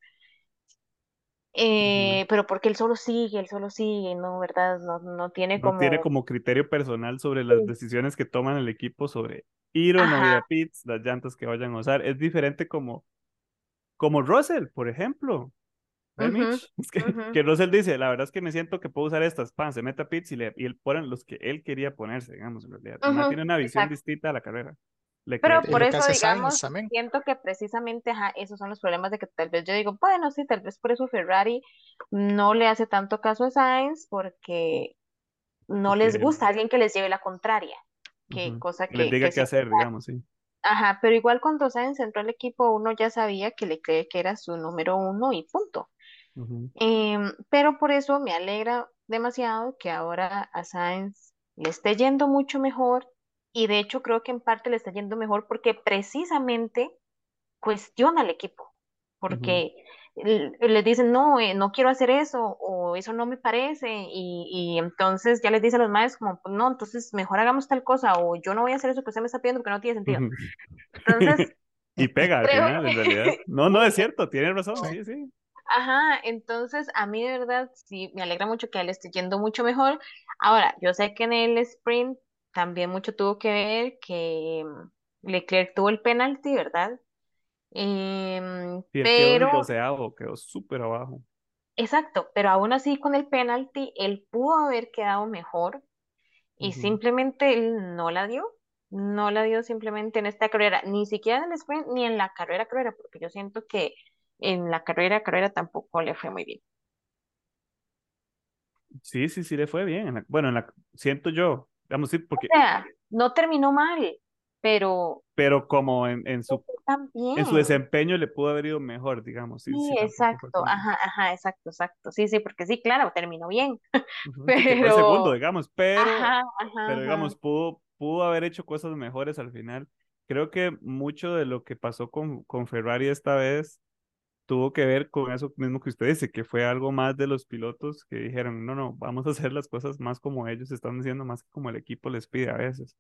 Eh, pero porque él solo sigue, él solo sigue, ¿no? ¿Verdad? No, no tiene No tiene como... como criterio personal sobre las Sí. decisiones que toman el equipo sobre ir o no ir Ajá, a pits, las llantas que vayan a usar. Es diferente como, como Russell, por ejemplo. ¿Eh, ujú, Mitch? Es que, Russell dice, la verdad es que me siento que puedo usar estas, pan, se mete a pits y, le, y él pone los que él quería ponerse, digamos, en realidad. Tiene una visión exacto. distinta a la carrera. Pero Leclerc es por eso, hace Sainz digamos, también. siento que precisamente, ajá, esos son los problemas de que tal vez yo digo, bueno, sí, tal vez por eso Ferrari no le hace tanto caso a Sainz porque no les gusta alguien que les lleve la contraria, que cosa que les diga que qué hacer, digamos, sí. ajá, pero igual cuando Sainz entró al equipo uno ya sabía que le cree que era su número uno y punto. Em, pero por eso me alegra demasiado que ahora a Sainz le esté yendo mucho mejor y de hecho creo que en parte le está yendo mejor porque precisamente cuestiona al equipo, porque les dicen, no, eh, no quiero hacer eso o eso no me parece y, y entonces ya les dice a los maestros como, "Pues no, entonces mejor hagamos tal cosa o yo no voy a hacer eso que usted me está pidiendo porque no tiene sentido. Entonces, Y pega al creo final, en realidad. No, no es cierto, tiene razón, Sí. sí. Ajá, entonces a mí de verdad sí me alegra mucho que a él esté yendo mucho mejor. Ahora, yo sé que en el sprint también mucho tuvo que ver que mm, Leclerc tuvo el penalti, ¿verdad? Sí, quedó pero, doceavo, quedó súper abajo. exacto, pero aún así con el penalti él pudo haber quedado mejor y simplemente él no la dio, no la dio simplemente en esta carrera, ni siquiera en el sprint ni en la carrera carrera, porque yo siento que en la carrera carrera tampoco le fue muy bien. Sí, sí, sí le fue bien. en la- bueno, en la, siento yo, digamos, sí, porque, O sea, no terminó mal, pero pero como en, en su, en su desempeño le pudo haber ido mejor, digamos. Sí, exacto, ajá, ajá, exacto, exacto. Sí, sí, porque sí, claro, terminó bien, fue pero, segundo, digamos, pero, ajá, ajá, pero ajá. digamos, pudo, pudo haber hecho cosas mejores al final. Creo que mucho de lo que pasó con, con Ferrari esta vez tuvo que ver con eso mismo que usted dice, que fue algo más de los pilotos que dijeron, no, no, vamos a hacer las cosas más como ellos están diciendo, más que como el equipo les pide a veces.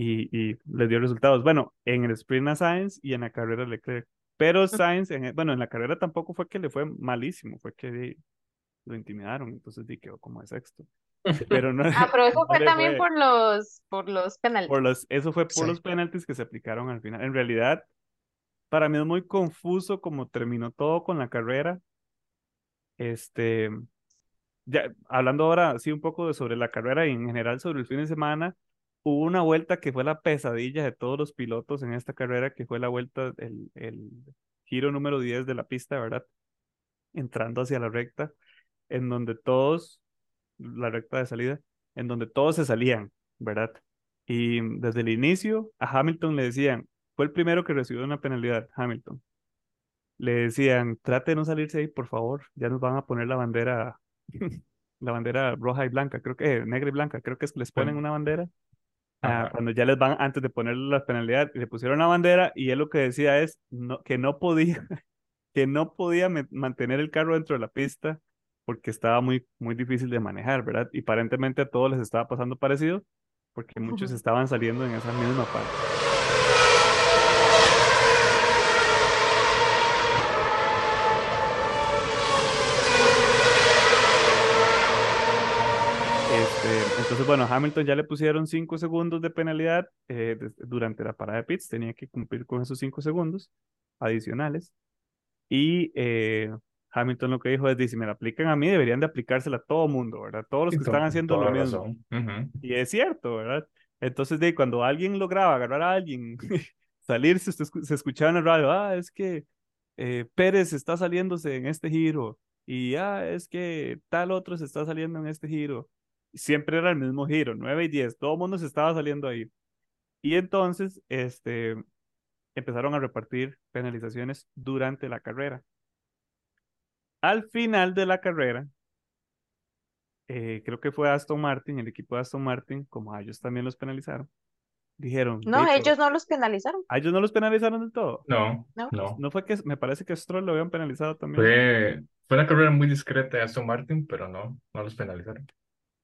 Y, y les dio resultados. Bueno, en el sprint a Sainz y en la carrera a Leclerc. Pero Sainz, en, bueno, en la carrera tampoco fue que le fue malísimo, fue que di, lo intimidaron, entonces di, quedó como de sexto. Pero no, Ah, pero eso no fue también fue por los, por los penaltis. por los, eso fue por Sí. los penaltis que se aplicaron al final. En realidad, para mí es muy confuso cómo terminó todo con la carrera. Este, ya hablando ahora sí un poco de sobre la carrera y en general sobre el fin de semana, hubo una vuelta que fue la pesadilla de todos los pilotos en esta carrera, que fue la vuelta, el, el giro número 10 de la pista, ¿verdad? Entrando hacia la recta, en donde todos, la recta de salida, en donde todos se salían, ¿verdad? Y desde el inicio a Hamilton le decían, fue el primero que recibió una penalidad, Hamilton. Le decían, trate de no salirse ahí, por favor, ya nos van a poner la bandera, la bandera roja y blanca, creo que, negra y blanca, creo que es que les ponen una bandera ah, cuando ya les van, antes de ponerle la penalidad, y le pusieron la bandera y él lo que decía es no, que no podía, que no podía mantener el carro dentro de la pista porque estaba muy, muy difícil de manejar, ¿verdad? Y aparentemente a todos les estaba pasando parecido porque muchos estaban saliendo en esa misma parte. Este, entonces, bueno, Hamilton ya le pusieron 5 segundos de penalidad eh, des- durante la parada de pits, tenía que cumplir con esos 5 segundos adicionales. Y eh, Hamilton lo que dijo es, dice, si me la aplican a mí, deberían de aplicársela a todo mundo, ¿verdad? Todos los que están haciendo lo mismo. razón. Ujú. Y es cierto, ¿verdad? Entonces, de cuando alguien lograba agarrar a alguien, salirse, usted se escuchaba en el radio, ah, es que eh, Pérez está saliéndose en este giro, y ah, es que tal otro se está saliendo en este giro. Siempre era el mismo giro, 9 y 10, todo el mundo se estaba saliendo ahí. Y entonces, este, empezaron a repartir penalizaciones durante la carrera. Al final de la carrera, eh, creo que fue Aston Martin, el equipo de Aston Martin, como a ellos también los penalizaron, dijeron, No, "Ve, pero ellos no los penalizaron. a ellos no los penalizaron del todo. No, No. no. No fue que, me parece que Stroll lo habían penalizado también. Fue, fue una carrera muy discreta de Aston Martin, pero no, no los penalizaron.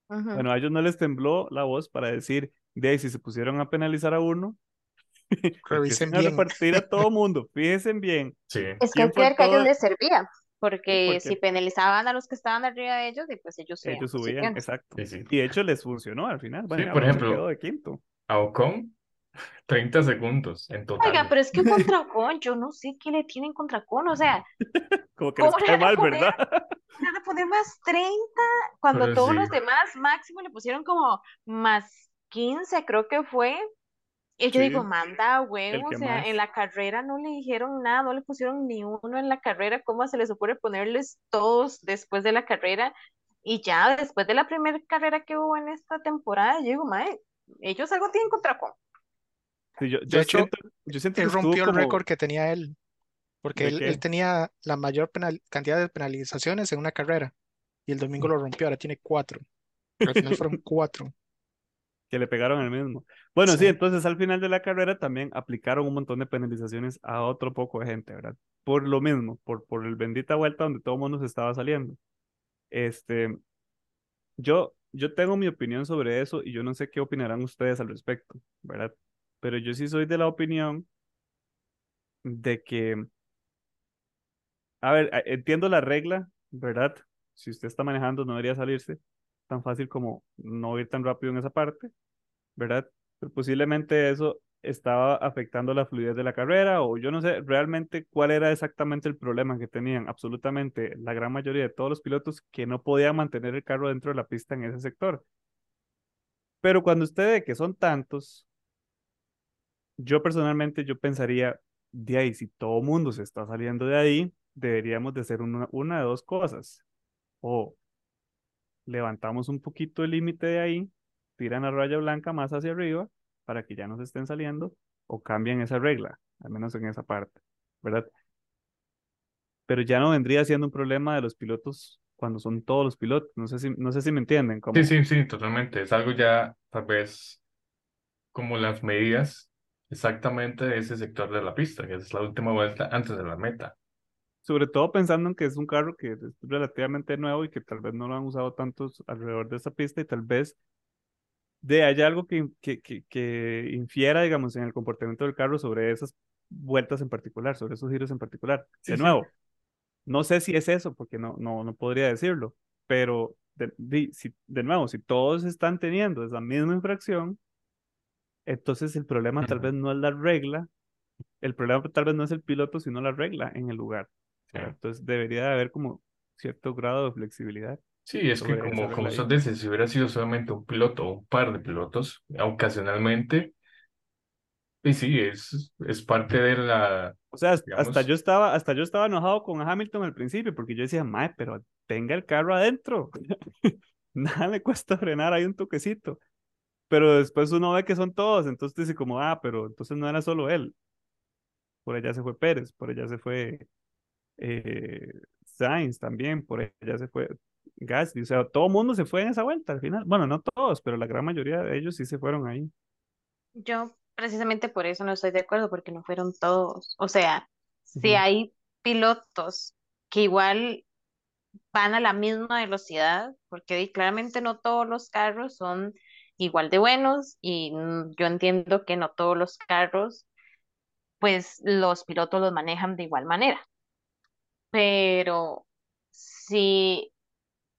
Bueno, a ellos no les tembló la voz para decir, de ahí, si se pusieron a penalizar a uno, Revisen empiecen a bien. repartir a todo mundo, fíjense bien. Sí, Es que ¿Quién que a ellos les servía, porque si penalizaban a los que estaban arriba de ellos, y pues ellos subían Ellos subían, exacto. sí, sí. Y de hecho les funcionó al final. Bueno, por ejemplo, quedó de quinto. A Ocon, 30 segundos en total. Oiga, pero es que contra Ocon, yo no sé qué le tienen contra Ocon, o sea, Como que les ¿Cómo le cae van a mal, poner? ¿verdad? van a poner más 30 cuando Pero todos sí. los demás máximo le pusieron como más 15, creo que fue. Y yo Sí, digo, manda huevo, o sea, más. en la carrera no le dijeron nada, no le pusieron ni uno en la carrera, ¿cómo se les ocurre ponerles todos después de la carrera? Y ya después de la primera carrera que hubo en esta temporada, yo digo, mae, ellos algo tienen contra Ocon. Sí, yo, yo hecho, siento, yo siento que Él estuvo rompió el como... récord que tenía él, porque ¿De él, tenía la mayor penal- cantidad de penalizaciones en una carrera y el domingo lo rompió, ahora tiene cuatro. Al final fueron cuatro. que le pegaron el mismo. Bueno, sí. Sí. entonces al final de la carrera también aplicaron un montón de penalizaciones a otro poco de gente, ¿verdad? Por lo mismo, por, por el bendita vuelta donde todo el mundo se estaba saliendo. Este, yo, yo tengo mi opinión sobre eso y yo no sé qué opinarán ustedes al respecto, ¿verdad? Pero yo sí soy de la opinión de que, a ver, entiendo la regla, ¿verdad? Si usted está manejando no debería salirse tan fácil como no ir tan rápido en esa parte. ¿verdad? Pero posiblemente eso estaba afectando la fluidez de la carrera o yo no sé realmente cuál era exactamente el problema que tenían absolutamente la gran mayoría de todos los pilotos que no podían mantener el carro dentro de la pista en ese sector. Pero cuando usted ve que son tantos, yo personalmente yo pensaría, de ahí, si todo mundo se está saliendo de ahí, deberíamos de hacer una, una de dos cosas. O levantamos un poquito el límite de ahí, tiran la raya blanca más hacia arriba para que ya no se estén saliendo o cambian esa regla, al menos en esa parte, ¿verdad? Pero ya no vendría siendo un problema de los pilotos cuando son todos los pilotos. No sé si, no sé si me entienden. Como, Sí, sí, sí, totalmente. Es algo ya, tal vez, como las medidas exactamente ese sector de la pista, que es la última vuelta antes de la meta. Sobre todo pensando en que es un carro que es relativamente nuevo y que tal vez no lo han usado tantos alrededor de esa pista y tal vez de haya algo que, que, que, que infiera, digamos, en el comportamiento del carro sobre esas vueltas en particular, sobre esos giros en particular. Sí, de sí. nuevo, no sé si es eso, porque no, no, no podría decirlo, pero de, de- si, de nuevo, si todos están teniendo esa misma infracción, entonces el problema tal vez no es la regla, el problema tal vez no es el piloto, sino la regla en el lugar. Sí. Entonces debería de haber como cierto grado de flexibilidad. Sí, es que como, como usted dice, si hubiera sido solamente un piloto o un par de pilotos, ocasionalmente, y sí, es, es parte de la, O sea, hasta digamos, yo estaba, hasta yo estaba enojado con Hamilton al principio, porque yo decía, mae, pero tenga el carro adentro. Nada me cuesta frenar, hay un toquecito. Pero después uno ve que son todos, entonces dice como, ah, pero entonces no era solo él. Por allá se fue Pérez, por allá se fue eh, Sainz también, por allá se fue Gasly. O sea, todo el mundo se fue en esa vuelta al final. Bueno, no todos, pero la gran mayoría de ellos sí se fueron ahí. Yo precisamente por eso no estoy de acuerdo, porque no fueron todos. O sea, si hay pilotos que igual van a la misma velocidad, porque claramente no todos los carros son igual de buenos y mm, yo entiendo que no todos los carros, pues los pilotos los manejan de igual manera, pero si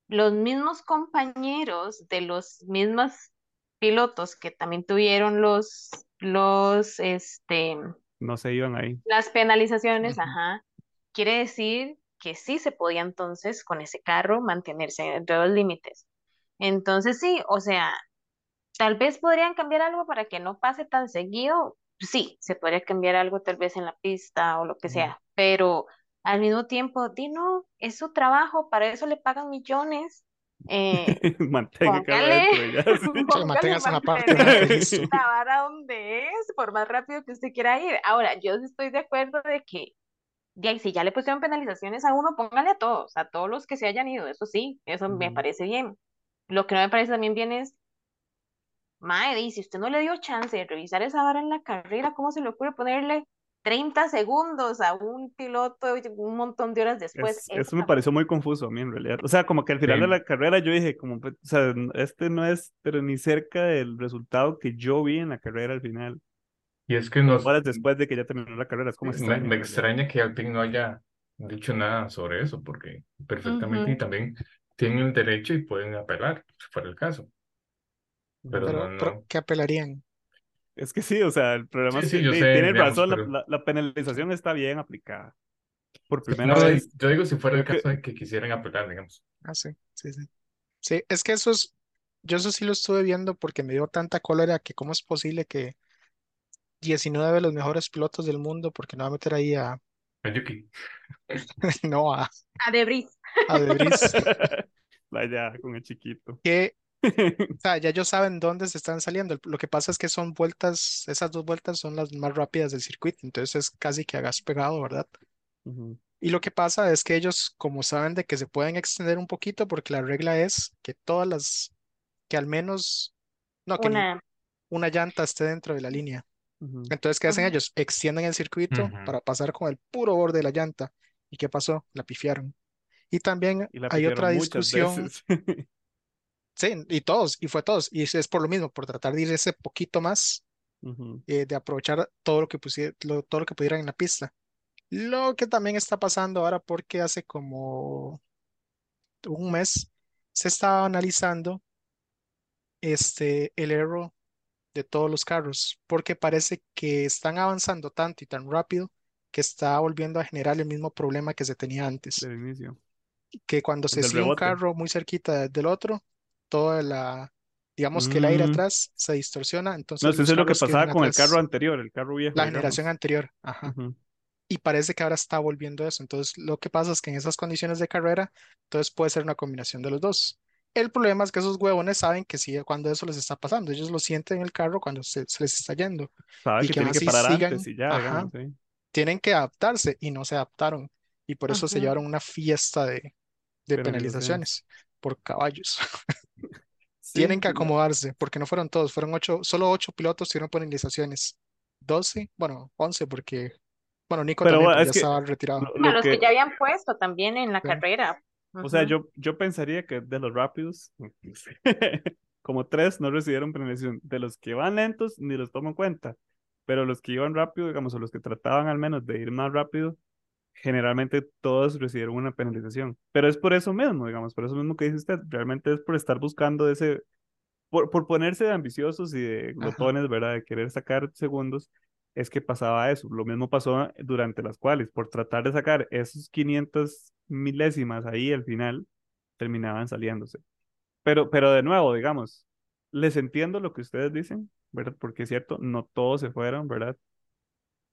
los mismos compañeros de los mismos pilotos que también tuvieron los, los, este, No se iban ahí. las penalizaciones, ajá, quiere decir que sí se podía entonces con ese carro mantenerse dentro de los límites. Entonces sí, o sea, tal vez podrían cambiar algo para que no pase tan seguido. Sí, se podría cambiar algo tal vez en la pista o lo que sea, pero al mismo tiempo, di no, es su trabajo, para eso le pagan millones. Eh, póngale, póngale manténgase en la vara donde es, por más rápido que usted quiera ir. Ahora, yo estoy de acuerdo de que, de ahí, si ya le pusieron penalizaciones a uno, póngale a todos, a todos los que se hayan ido, eso sí, eso me parece bien. Lo que no me parece también bien es, mae, y si usted no le dio chance de revisar esa vara en la carrera, ¿cómo se le ocurre ponerle 30 segundos a un piloto un montón de horas después? Es, Eso me pareció muy confuso a mí en realidad. O sea, como que al final de la carrera yo dije, como, pues, o sea, este no es, pero ni cerca del resultado que yo vi en la carrera al final. Y es que nos, Horas después de que ya terminó la carrera, es como me, extraño. extraña que Alpine no haya dicho nada sobre eso, porque perfectamente y también tienen el derecho y pueden apelar, si fuera el caso. Pero no, Pero. ¿qué apelarían? Es que sí, o sea, el problema Sí, es sí, digamos, razón, la, pero la- la penalización está bien aplicada. Por primera no, vez, yo digo si fuera el caso de que quisieran apelar, digamos. Ah, sí, sí, sí. Sí, es que eso es, yo eso sí lo estuve viendo porque me dio tanta cólera que cómo es posible que 19 de los mejores pilotos del mundo, porque no va a meter ahí a, Yuki. no, a, A Debris. a De Vries, vaya con el chiquito. que, o sea, ya ellos saben dónde se están saliendo. Lo que pasa es que son vueltas, esas dos vueltas son las más rápidas del circuito, entonces es casi que a gas pegado, ¿verdad? Y lo que pasa es que ellos, como saben de que se pueden extender un poquito, porque la regla es que todas las, que al menos, no, que ni Una. una llanta esté dentro de la línea. Entonces, ¿qué hacen ellos? Extienden el circuito para pasar con el puro borde de la llanta. ¿Y qué pasó? La pifiaron. Y también Y hay otra discusión. sí, y todos, y fue todos, y es por lo mismo, por tratar de ir ese poquito más, eh, de aprovechar todo lo que pusie- lo- todo lo que pudieran en la pista. Lo que también está pasando ahora porque hace como un mes se estaba analizando este, el error de todos los carros, porque parece que están avanzando tanto y tan rápido que está volviendo a generar el mismo problema que se tenía antes, Del inicio. que cuando se sigue un carro muy cerquita del otro, toda la, digamos que el aire Mm. atrás se distorsiona, No, entonces eso los es lo que pasaba con el atrás, carro anterior, el carro viejo, la generación digamos. anterior, ajá. Ujú. Y parece que ahora está volviendo eso. Entonces, lo que pasa es que en esas condiciones de carrera, entonces puede ser una combinación de los dos. El problema es que esos huevones saben que sí, cuando eso les está pasando, ellos lo sienten en el carro cuando se, se les está yendo Sabe y que que aún tiene que parar sigan, antes y ya, ajá, digamos, sí. tienen que adaptarse y no se adaptaron. Y por eso se Ujú. llevaron una fiesta de, de penalizaciones por caballos. Tienen que acomodarse, porque no fueron todos, fueron ocho, solo ocho pilotos tuvieron penalizaciones. Doce, bueno, once, porque, bueno, Nico Pero también, bueno, pero es ya que estaba retirado. lo, No, lo los que que, ya habían puesto también en la Sí. carrera. o sea, yo, yo pensaría que de los rápidos, como tres no recibieron penalización. De los que van lentos, ni los tomo en cuenta. Pero los que iban rápido, digamos, o los que trataban al menos de ir más rápido, generalmente todos recibieron una penalización. Pero es por eso mismo, digamos, por eso mismo que dice usted, realmente es por estar buscando ese, por, por ponerse de ambiciosos y de glotones, ¿verdad? De querer sacar segundos, es que pasaba eso. Lo mismo pasó durante las cuales, por tratar de sacar esos 500 milésimas ahí al final, terminaban saliéndose. Pero, pero de nuevo, digamos, les entiendo lo que ustedes dicen, ¿verdad? Porque es cierto, no todos se fueron, ¿verdad?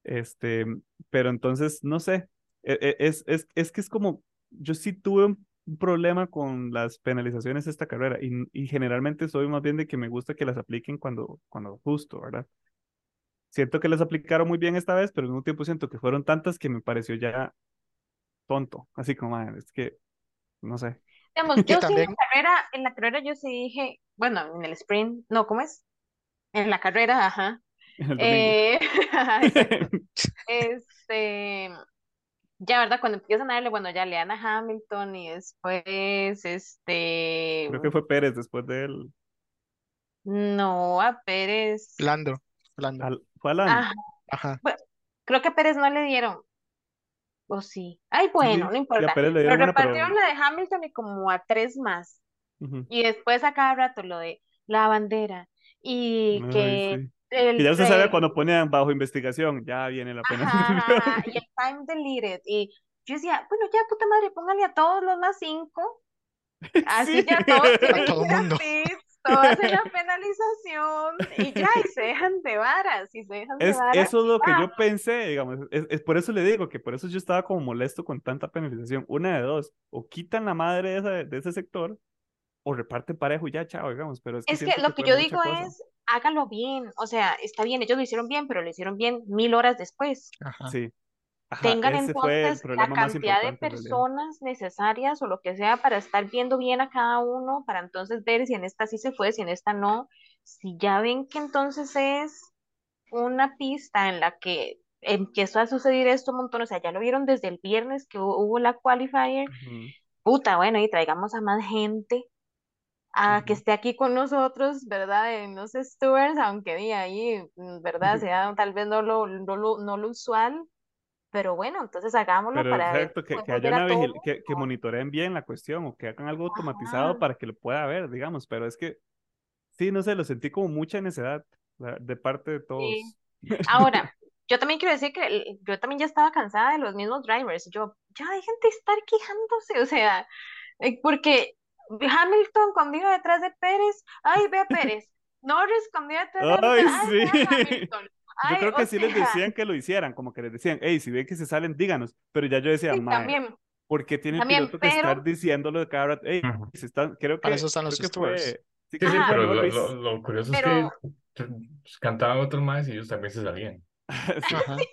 Este, pero entonces, no sé, es, es, es que es como, yo sí tuve un problema con las penalizaciones de esta carrera y, y generalmente soy más bien de que me gusta que las apliquen cuando, cuando justo, ¿verdad? Siento que las aplicaron muy bien esta vez, pero al mismo tiempo siento que fueron tantas que me pareció ya tonto, así como, "Ah, es que, no sé, Digamos, Y yo sí en la carrera, en la carrera yo sí dije, bueno, en el sprint, no, ¿cómo es? En la carrera, ajá. Eh. Este, ya, ¿verdad? Cuando empiezan a darle, bueno, ya le dan a Hamilton y después, este, Creo que fue Pérez después de él. no, a Pérez. Lando, Lando. Al- fue a Lando. Ajá, Ajá. creo que a Pérez no le dieron. O sí. Ay, bueno, sí, no importa. Pero repartieron la de Hamilton y como a tres más. Y después a cada rato lo de la bandera y Ay, que sí. El Que ya se sabe cuando ponían bajo investigación, ya viene la pena. Ajá, y el time deleted. Y yo decía, bueno, ya puta madre, póngale a todos los más cinco. Así Sí. ya todos tienen todo que mundo. así, todos hacen la penalización y ya, y se dejan de varas, y se dejan de Es, varas. eso es lo que ya. yo pensé, digamos, es, es por eso le digo que por eso yo estaba como molesto con tanta penalización. Una de dos, o quitan la madre de, esa- de ese sector, o reparten parejo y ya, chao, digamos, pero es que Es que lo que yo digo cosa. es, hágalo bien, o sea, está bien, ellos lo hicieron bien, pero lo hicieron bien mil horas después. Ajá. Sí. Ajá, Tengan el entonces la cantidad de en personas necesarias o lo que sea para estar viendo bien a cada uno, para entonces ver si en esta sí se fue, si en esta no. Si ya ven que entonces es una pista en la que empezó a suceder esto un montón, o sea, ya lo vieron desde el viernes que hu- hubo la qualifier, puta, bueno, y traigamos a más gente a que esté aquí con nosotros, ¿verdad? En los stewards, aunque de ahí, mm, ¿verdad? Sea tal vez no lo, no lo, no lo usual, pero bueno, entonces hagámoslo Pero para ver exacto, si que, que haya ver una todo vigil- que, que monitoreen bien la cuestión o que hagan algo automatizado Ajá. para que lo pueda ver, digamos, pero es que, sí, no sé, lo sentí como mucha necedad de parte de todos. Ahora, yo también quiero decir que yo también ya estaba cansada de los mismos drivers. Yo, ya dejen de estar quejándose, o sea, eh, porque Hamilton cuando iba detrás de Pérez, ay, ve a Pérez. Norris cuando iba detrás de Ay, sí. Hamilton. Yo Ay, creo que sí les sea, decían que lo hicieran, como que les decían, hey, si ven que se salen, díganos. Pero ya yo decía, sí, también. ¿por qué tiene el También, piloto que pero- estar diciéndolo de cada rato? Hey, se están, creo que, Para eso están los que fue, sí, Sí, sí, que pero lo, lo, lo curioso Pero- es que cantaban otros más y ellos también se salían.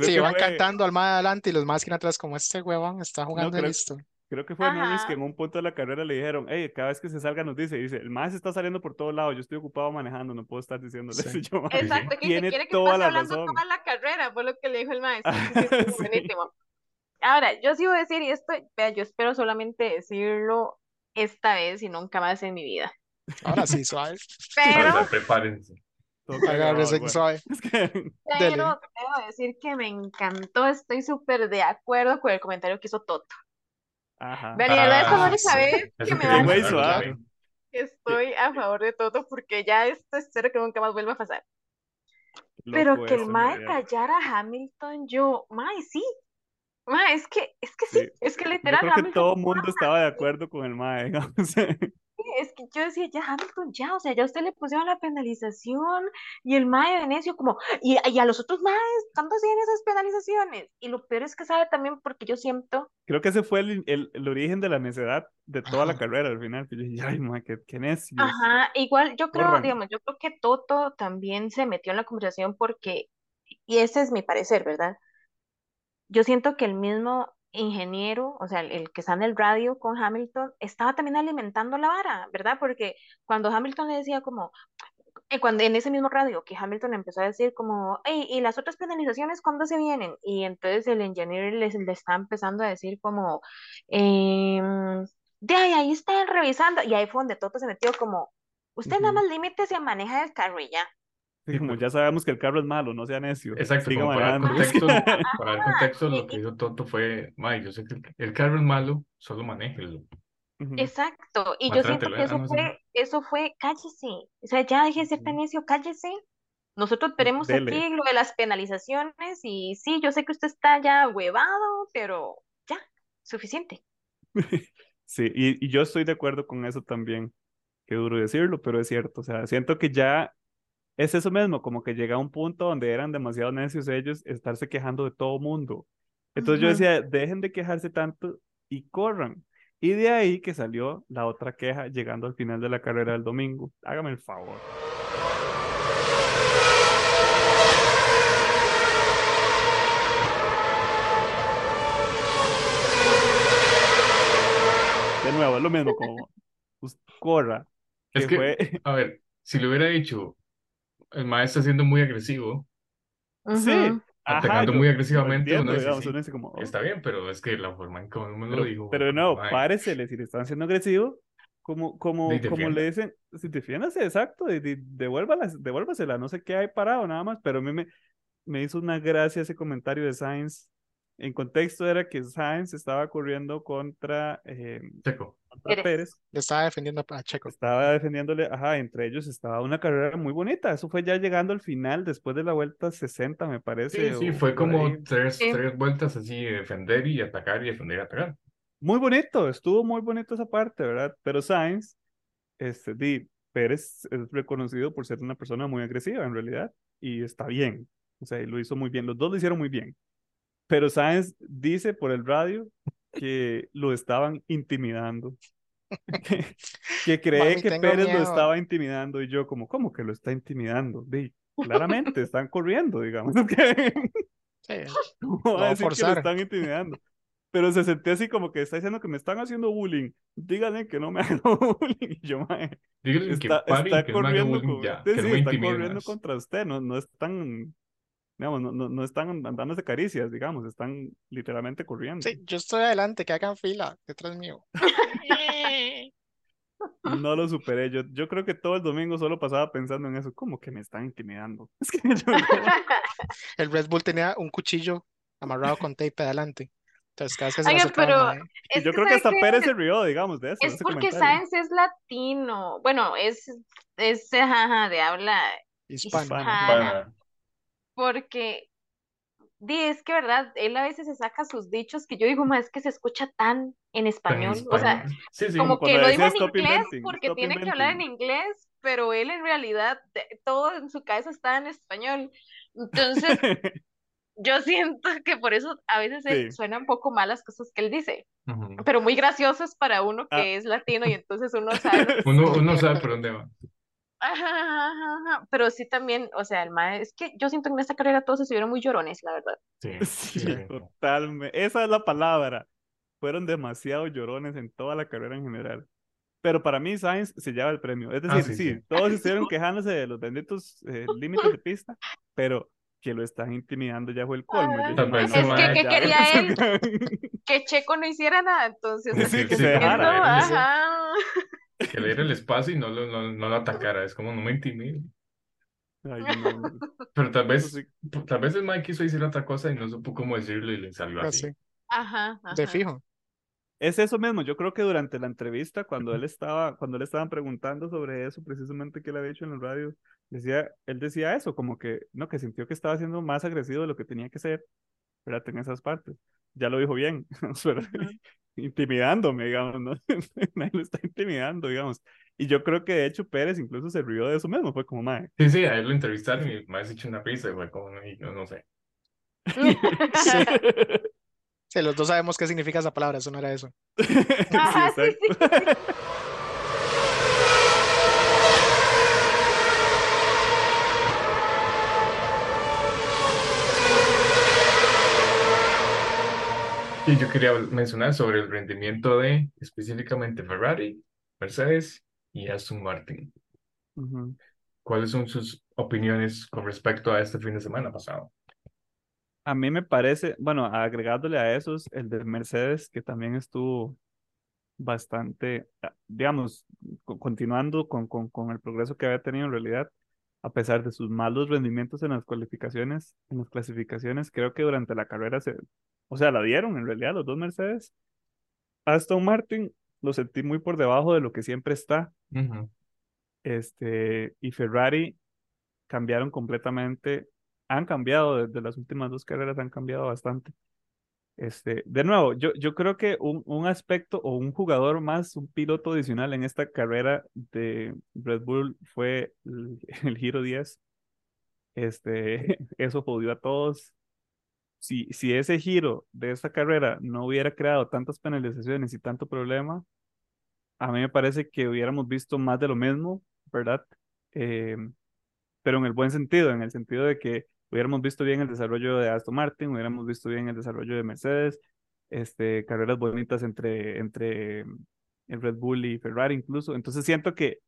Sí, que van fue- cantando al más adelante y los más que atrás como este huevón está jugando y creo- listo. Creo que fue Norris Ajá. que en un punto de la carrera le dijeron, hey, cada vez que se salga nos dice, dice, el más está saliendo por todos lados, yo estoy ocupado manejando, no puedo estar diciéndole Sí. eso yo, mae". Exacto, que Tiene se quiere que toda pase la hablando razón. toda la carrera, fue lo que le dijo el maestro. Sí, buenísimo. Ahora, yo sí voy a decir, y esto, vea, yo espero solamente decirlo esta vez y nunca más en mi vida. Ahora sí, suave. Pero, Ahora, prepárense. Agárrese bueno. suave. Es que, pero debo decir que me encantó, estoy súper de acuerdo con el comentario que hizo Toto. Ajá. La verdad, esta Ah, vez que Eso me va a suave. estoy a favor de Toto porque ya esto espero que nunca más vuelva a pasar. Pero Loco que el Mae callara a Hamilton, yo, Mae, sí. Mae, es que, es que sí, Sí. es que Yo literal creo que Hamilton todo el mundo estaba de acuerdo con el mae, digamos. Es que yo decía, ya Hamilton, ya, o sea, ya usted le pusieron la penalización y el mae de Venecio como, y, y a los otros maes, ¿cuándo hacían esas penalizaciones? Y lo peor es que sabe también porque yo siento, Creo que ese fue el, el, el origen de la necedad de toda la carrera al final. Que yo dije, ay, mae, qué, ajá, igual yo creo, Corran. digamos, yo creo que Toto también se metió en la conversación porque, y ese es mi parecer, ¿verdad? Yo siento que el mismo ingeniero, o sea, el, el que está en el radio con Hamilton, estaba también alimentando la vara, ¿verdad? Porque cuando Hamilton le decía como, eh, cuando en ese mismo radio que Hamilton empezó a decir como, hey, ¿y las otras penalizaciones cuándo se vienen? Y entonces el ingeniero les, le está empezando a decir como, em, de ahí, ahí están revisando, y ahí fue donde Toto se metió como, usted nada más límites a manejar el carro y ya. Como ya sabemos que el carro es malo, no sea necio. Exacto, como para dar contexto, para dar contexto, lo que hizo Toto fue, May, yo sé que el, el carro es malo, solo manéjelo. Exacto, y yo siento que eso Ah, fue, eso fue, cállese, o sea, ya deje de ser tan necio, cállese. Nosotros tenemos Dele. aquí lo de las penalizaciones y sí, yo sé que usted está ya huevado, pero ya, suficiente. Sí, y, y yo estoy de acuerdo con eso también. Qué duro decirlo, pero es cierto. O sea, siento que ya es eso mismo, como que llega a un punto donde eran demasiado necios ellos estarse quejando de todo mundo. Entonces yo decía, dejen de quejarse tanto y corran. Y de ahí que salió la otra queja llegando al final de la carrera del domingo. Hágame el favor. De nuevo, es lo mismo como corra. Es que que, fue- a ver, si le hubiera dicho, el maestro está siendo muy agresivo, Sí, atacando muy agresivamente, uno entiendo, dice, digamos, sí, uno dice como, oh, está bien, pero es que la forma en que uno me lo pero, dijo, pero no, como, "Mae, páresele, si le están siendo agresivo, como, como, como le defienda". dicen, si defiéndase, exacto, y, y devuélvala, devuélvasela, no sé qué hay parado, nada más, pero a mí me, me hizo una gracia ese comentario de Sainz. En contexto era que Sainz estaba corriendo contra, eh, Checo. contra Pérez. Estaba defendiendo a Checo. estaba defendiéndole, ajá, entre ellos estaba una carrera muy bonita, eso fue ya llegando al final, después de la vuelta 60, me Sí, parece, sí, o fue como tres, Sí. tres vueltas así, defender y atacar y defender y atacar. Muy bonito, estuvo muy bonito esa parte, ¿verdad? Pero Sainz, este, di, Pérez es reconocido por ser una persona muy agresiva en realidad, y está bien, o sea, y lo hizo muy bien, los dos lo hicieron muy bien. Pero Sainz dice por el radio que lo estaban intimidando, que, que cree Mami, que Pérez lo miedo. estaba intimidando, y yo como, ¿cómo que lo está intimidando? Di, claramente están corriendo, digamos, que Sí, ¿Cómo Lo va va a decir que lo están intimidando? Pero se sentía así como que está diciendo que me están haciendo bullying. Díganle que no me hagan bullying. Y yo, mae, Díganle que está, y está que no corriendo bullying con ya, usted, que no sí, intimide corriendo contra usted, no, no están, digamos, no, no, no están dándose caricias, digamos, están literalmente corriendo. sí, yo estoy adelante, que hagan fila detrás mío. No lo superé. Yo, yo creo que todo el domingo solo pasaba pensando en eso. ¿Cómo que me están intimidando? Es que yo no- El Red Bull tenía un cuchillo amarrado con tape adelante. Entonces, cada vez que se pero es yo que creo que ¿sabe hasta? Pérez se rió, digamos, de eso, Es porque. Sáenz es latino. Bueno, es, es ajá, de habla hispano. Hispana. hispana. Porque, di, es que verdad, él a veces se saca sus dichos que yo digo, más es que se escucha tan en tan español. O sea, español. Sí, sí. como que lo dijo decía en inglés inventing, porque tiene que hablar en inventing. inglés, pero él en realidad todo en su cabeza está en español. Entonces, yo siento que por eso a veces Sí. suenan un poco mal las cosas que él dice, Ujú. pero muy graciosas para uno Ah. que es latino y entonces uno sabe Uno, uno sabe por dónde va. Ajá, ajá, ajá. Pero sí también, o sea, el mae, es que yo siento que en esta carrera todos estuvieron muy llorones, la verdad. Sí, Sí, sí, totalmente. Esa es la palabra. Fueron demasiado llorones en toda la carrera en general. Pero para mí Sainz se lleva el premio. Es Ah, decir, sí, sí, sí. todos estuvieron quejándose de los benditos eh, límites de pista, pero que lo están intimidando ya fue el colmo. Yo dije, Tal "Mae, vez no, mae- ¿qué quería ves". Que Checo no hiciera nada, entonces Sí, que sí, se dejara. que- ajá. Que le diera el espacio y no lo, no, no lo atacara. Es como no me intimide. Ay, no. Pero tal vez, Eso sí. tal vez el Mike quiso decir otra cosa y no supo cómo decirlo y le salió Pues así. sí, Ajá, de ajá. fijo. Es eso mismo, yo creo que durante la entrevista, cuando él estaba, cuando le estaban preguntando sobre eso, precisamente que él había hecho en el radio, decía, él decía eso, como que, no, que sintió que estaba siendo más agresivo de lo que tenía que ser, ¿verdad? En esas partes. Ya lo dijo bien. intimidándome, digamos, ¿no? Nadie lo está intimidando, digamos. Y yo creo que de hecho Pérez incluso se rió de eso mismo, fue como, mae, Sí, sí, a él lo entrevistaron y me has hecho una risa, güey, como, y yo no sé. Sí. Sí, los dos sabemos qué significa esa palabra, eso no era eso. Ajá, sí, sí, yo quería mencionar sobre el rendimiento de específicamente Ferrari, Mercedes y Aston Martin. Ujú. ¿Cuáles son sus opiniones con respecto a este fin de semana pasado? A mí me parece, bueno, agregándole a esos, el de Mercedes, que también estuvo bastante, ah, digamos, co- continuando con, con, con el progreso que había tenido en realidad, a pesar de sus malos rendimientos en las cualificaciones, en las clasificaciones, creo que durante la carrera se, o sea, la dieron en realidad los dos Mercedes. Aston Martin lo sentí muy por debajo de lo que siempre está, este, y Ferrari cambiaron completamente, han cambiado desde las últimas dos carreras, han cambiado bastante. Este, de nuevo, yo, yo creo que un, un aspecto o un jugador más, un piloto adicional en esta carrera de Red Bull fue el, el Giro 10. Este, eso jodió a todos. Si, si ese giro de esta carrera no hubiera creado tantas penalizaciones y tanto problema, a mí me parece que hubiéramos visto más de lo mismo, ¿verdad? Eh, pero en el buen sentido, en el sentido de que hubiéramos visto bien el desarrollo de Aston Martin, hubiéramos visto bien el desarrollo de Mercedes, este, carreras bonitas entre, entre el Red Bull y Ferrari incluso. Entonces siento que,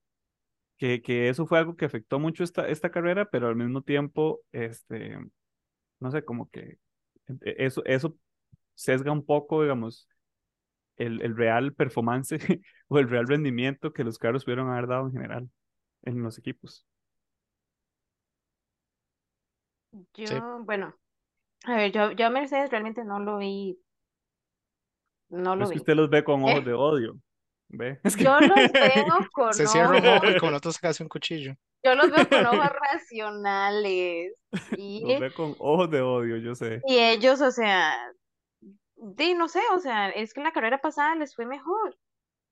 que, que eso fue algo que afectó mucho esta, esta carrera, pero al mismo tiempo, este, no sé, como que eso, eso sesga un poco, digamos, el, el real performance o el real rendimiento que los carros pudieron haber dado en general en los equipos. Sí. Yo, bueno, a ver, yo, yo a Mercedes realmente no lo vi, no lo es que usted los ve con ojos de odio, ¿ve? Es que Yo los veo con Se cierra un ojo y con otro se hace un cuchillo. Yo los veo con ojos racionales. los Y, ve con ojos de odio, yo sé. y ellos, o sea, di, no sé, o sea, es que en la carrera pasada les fue mejor.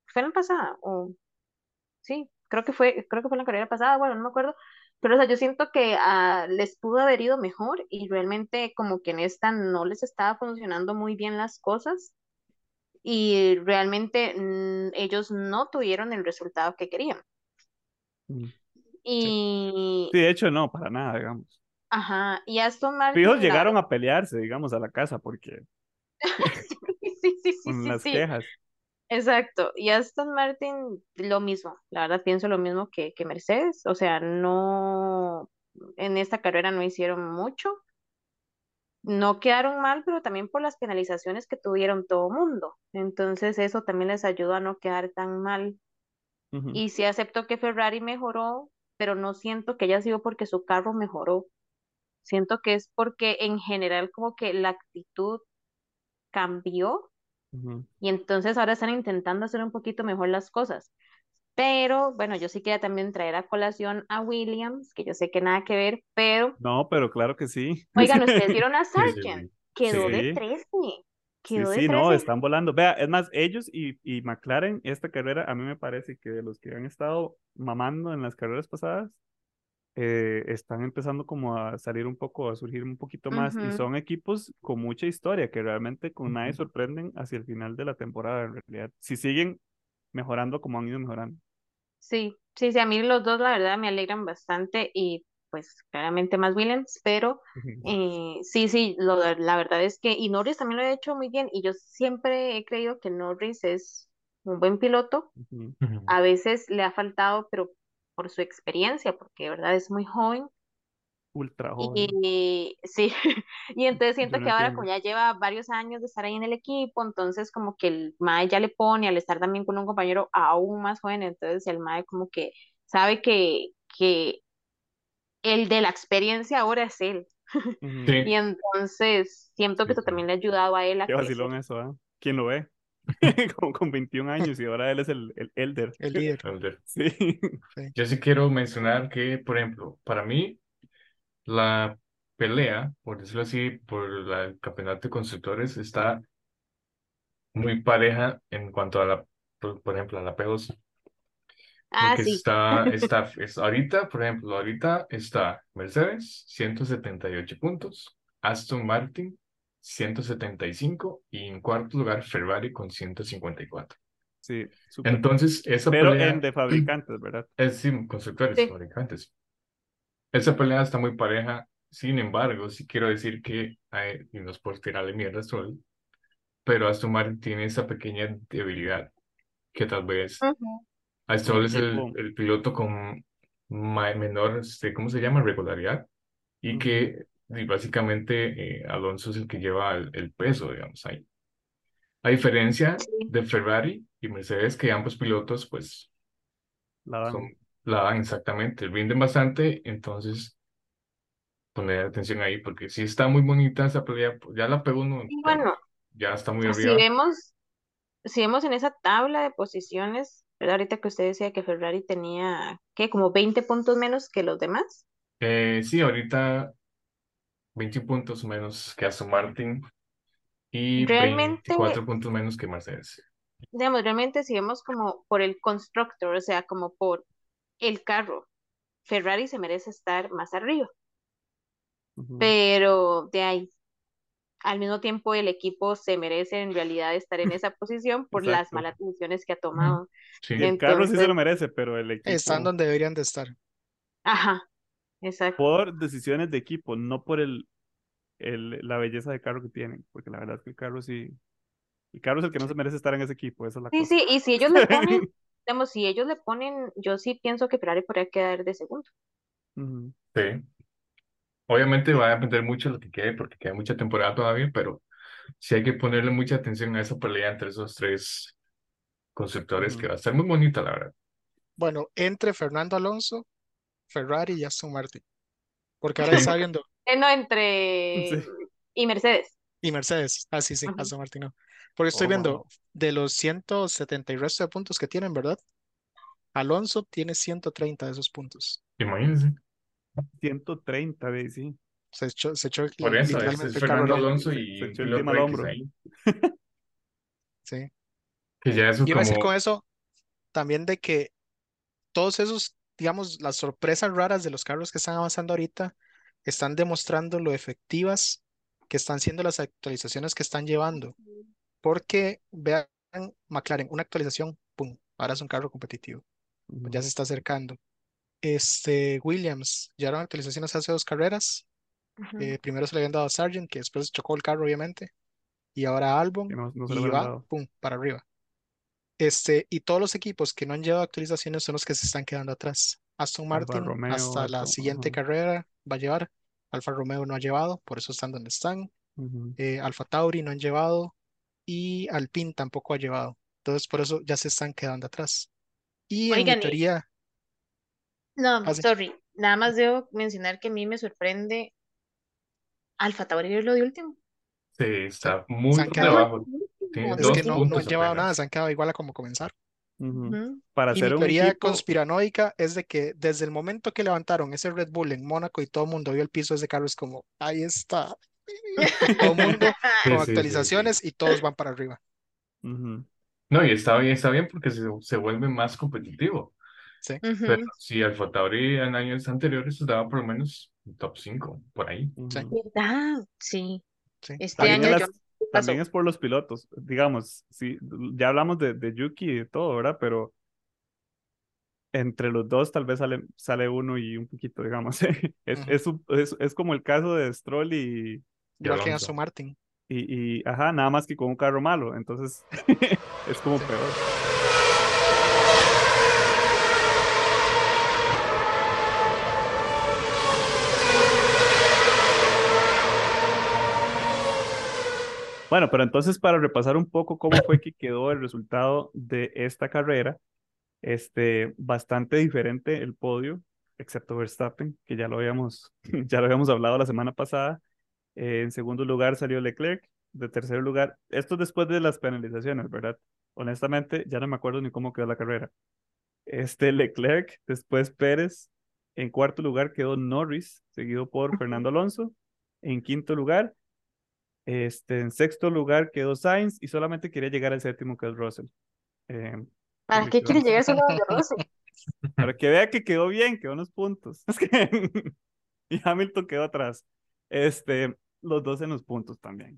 ¿Fue en la pasada? O sí, creo que fue, creo que fue en la carrera pasada, bueno, no me acuerdo. Pero, o sea, yo siento que ah, les pudo haber ido mejor y realmente como que en esta no les estaba funcionando muy bien las cosas y realmente mm, ellos no tuvieron el resultado que querían. Mm. Y, Sí, de hecho, no, para nada, digamos. ajá, y Aston Martin, Fijos llegaron a pelearse, digamos, a la casa porque Sí, sí, sí, con sí, las sí, quejas. exacto. Y Aston Martin, lo mismo. La verdad pienso lo mismo que, que Mercedes. O sea, no, en esta carrera no hicieron mucho. No quedaron mal, pero también por las penalizaciones que tuvieron todo mundo. Entonces eso también les ayudó a no quedar tan mal. Y sí acepto que Ferrari mejoró, pero no siento que haya sido porque su carro mejoró. Siento que es porque en general como que la actitud cambió y entonces ahora están intentando hacer un poquito mejor las cosas. Pero bueno, yo sí quería también traer a colación a Williams, que yo sé que nada que ver, pero No, pero claro que sí. oigan, ustedes vieron a Sí, sí, Sargent, sí. quedó de Sí. 13, Sí, quedó de sí, no, 13. están volando. Vea, es más, ellos y, y McLaren, esta carrera, a mí me parece que de los que han estado mamando en las carreras pasadas, eh, están empezando como a salir un poco, a surgir un poquito más, y Ujú, son equipos con mucha historia, que realmente con nadie Ujú. sorprenden hacia el final de la temporada, en realidad. Si siguen mejorando como han ido mejorando. Sí, sí, sí, a mí los dos la verdad me alegran bastante y pues claramente más Williams, pero eh, sí, sí, lo, la verdad es que, y Norris también lo ha hecho muy bien y yo siempre he creído que Norris es un buen piloto. A veces le ha faltado, pero por su experiencia, porque de verdad es muy joven. Ultra joven. Y sí, y entonces siento no que ahora entiendo. como ya lleva varios años de estar ahí en el equipo, entonces como que el MAE ya le pone al estar también con un compañero aún más joven, entonces el MAE como que sabe que, que el de la experiencia ahora es él. Sí, Y entonces siento que eso también le ha ayudado a él a Qué crecer. vacilón eso, ¿ah? ¿Quién lo ve? Como con 21 años y ahora él es el, el elder. El líder. Elder. Sí. Sí. Yo sí quiero mencionar que, por ejemplo, para mí, la pelea, por decirlo así, por la- el campeonato de constructores está muy pareja en cuanto a la, por, por ejemplo, a la P2. Ah, Porque sí. está, está, es, ahorita, por ejemplo, ahorita está Mercedes, 178 puntos, Aston Martin, 175 y en cuarto lugar Ferrari con 154. Sí. Entonces, esa Pero pelea en de fabricantes, ¿verdad? es sí, constructores, Sí. fabricantes. Esa pelea está muy pareja. Sin embargo, sí quiero decir que, hay- y no es por tirarle mierda Stroll, pero Aston Martin tiene esa pequeña debilidad que tal vez Stroll es el, el piloto con menor, este, ¿cómo se llama? Regularidad. Y que y básicamente eh, Alonso es el que lleva el, el peso, digamos, ahí. A diferencia de Ferrari y Mercedes, que ambos pilotos, pues, La dan. son, la dan exactamente, rinden bastante, entonces poner atención ahí, porque sí está muy bonita esa pelea, pues, ya la pegó uno, Y bueno, ya está muy si arriba. vemos, si vemos en esa tabla de posiciones, ¿verdad? Ahorita que usted decía que Ferrari tenía, ¿qué? Como 20 puntos menos que los demás. Eh, sí, ahorita 20 puntos menos que Aston Martin y Realmente, 24 puntos menos que Mercedes. digamos, realmente si vemos como por el constructor, o sea, como por el carro, Ferrari se merece estar más arriba, pero de ahí, al mismo tiempo el equipo se merece en realidad estar en esa posición por las malas decisiones que ha tomado. Sí, el carro sí se lo merece, pero el equipo Están donde deberían de estar. ajá, exacto. por decisiones de equipo, no por el, el, la belleza de carro que tienen, porque la verdad es que el carro sí, el carro es el que no se merece estar en ese equipo, esa es la Sí, cosa. sí, y si ellos le ponen, digamos, si ellos le ponen, yo sí pienso que Ferrari podría quedar de segundo. Sí. Obviamente va a depender mucho de lo que quede, porque queda mucha temporada todavía, pero sí hay que ponerle mucha atención a esa pelea entre esos tres constructores, que va a estar muy bonita, la verdad. Bueno, entre Fernando Alonso, Ferrari y Aston Martin. Porque ahora está viendo, Eh, no, entre... Sí. Y Mercedes. y Mercedes, ah, sí, sí. Aston Martin no. Porque estoy Oh, viendo wow. de los 170 y resto de puntos que tienen, ¿verdad? Alonso tiene 130 de esos puntos. Imagínense. 130, de sí. Se echó, se echó Por eso, es, el Fernando. Alonso y se un echó el al hombro. Sí. Que ya eso Y iba a decir con eso también de que todos esos, digamos, las sorpresas raras de los carros que están avanzando ahorita están demostrando lo efectivas que están siendo las actualizaciones que están llevando. Porque vean, McLaren, una actualización, ¡pum! Ahora es un carro competitivo. Ya se está acercando. Este, Williams, ya eran actualizaciones hace dos carreras. Eh, primero se le habían dado a Sargent, que después chocó el carro, obviamente. Y ahora a Albon. Que no, no y va, pum, para arriba. Este, y todos los equipos que no han llevado actualizaciones son los que se están quedando atrás. Aston Alfa Martin Romeo, hasta la siguiente carrera va a llevar. Alfa Romeo no ha llevado, por eso están donde están. Eh, Alfa Tauri no han llevado y Alpine tampoco ha llevado. Entonces por eso ya se están quedando atrás. Y en mi Oigan, y- teoría, No, Ah, sí. sorry. Nada más debo mencionar que a mí me sorprende Alfa Tauri es lo de último. Sí, está muy por quedado- debajo. Tiene es dos que no, no han llevado nada, se han quedado igual a como comenzaron. Ujú. Ujú. Para Y mi hacer un teoría equipo, conspiranoica es de que desde el momento que levantaron ese Red Bull en Mónaco y todo el mundo vio el piso de ese carro, es como, ahí está. Todo el mundo Sí, con sí, sí, actualizaciones y todos van para arriba. No, y está bien, está bien porque se, se vuelve más competitivo. Sí. Ujú. Pero si Alfa Tauri en años anteriores daba por lo menos top 5, por ahí. Sí. ¿Verdad? Sí. Sí. Este También, año es yo también es por los pilotos. Digamos, sí, ya hablamos de, de Yuki y de todo, ¿verdad? Pero entre los dos tal vez sale, sale uno y un poquito, digamos. Es, Ujú. es, un- es, es como el caso de Stroll y, Igual que. Aston Martin. y, y, ajá, nada más que con un carro malo. Entonces, es como Sí. peor. Bueno, pero entonces para repasar un poco cómo fue que quedó el resultado de esta carrera, este, bastante diferente el podio, excepto Verstappen, que ya lo habíamos, ya lo habíamos hablado la semana pasada. Eh, en segundo lugar salió Leclerc, de tercer lugar, esto después de las penalizaciones, ¿verdad? Honestamente, ya no me acuerdo ni cómo quedó la carrera. Este Leclerc, después Pérez, en cuarto lugar quedó Norris, seguido por Fernando Alonso. En quinto lugar, este, en sexto lugar quedó Sainz y solamente quería llegar al séptimo, que es Russell. Eh, ¿Para qué quiere quedó- llegar solo a Russell? para que vea que quedó bien, quedó unos puntos. Es que... y Hamilton quedó atrás. Este, los dos en los puntos también.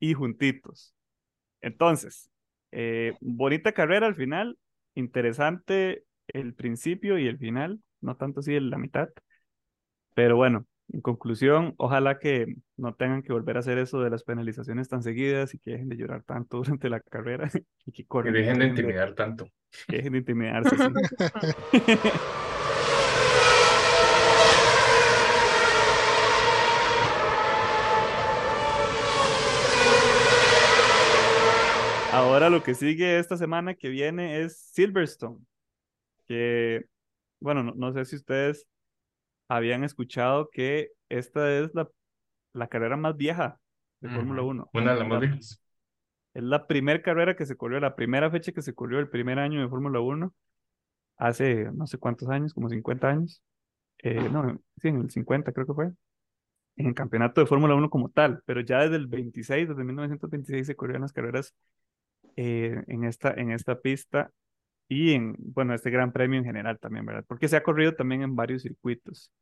Y juntitos. Entonces, eh, bonita carrera al final. Interesante el principio y el final. No tanto así en la mitad. Pero bueno, en conclusión, ojalá que no tengan que volver a hacer eso de las penalizaciones tan seguidas y que dejen de llorar tanto durante la carrera y que dejen de dejen de, intimidar tanto. que dejen de intimidarse. sí. Ahora lo que sigue esta semana que viene es Silverstone, que, bueno, no, no sé si ustedes habían escuchado que esta es la, la carrera más vieja de Fórmula Ujú. 1. Una de las más viejas. Es la primera carrera que se corrió, la primera fecha que se corrió el primer año de Fórmula 1, hace no sé cuántos años, como 50 años. Eh, no, sí, en el 50 creo que fue, en el campeonato de Fórmula 1 como tal, pero ya desde el 26, desde 1926 se corrían las carreras eh, en esta, en esta pista y en, bueno, este gran premio en general también, ¿verdad? Porque se ha corrido también en varios circuitos.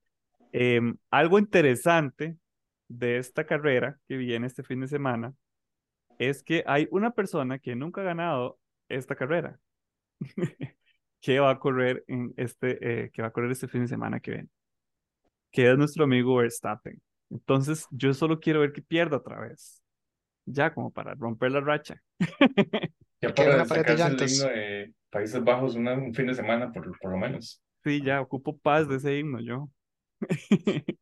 Em, algo interesante de esta carrera que viene este fin de semana es que hay una persona que nunca ha ganado esta carrera, que va a correr en este, eh, que va a correr este fin de semana que viene, que es nuestro amigo Verstappen. Entonces, yo solo quiero ver que pierda otra vez, ya como para romper la racha. Ya para destacarse el de Países Bajos una- un fin de semana, por, por lo menos. Sí, ya ocupo paz de ese himno yo.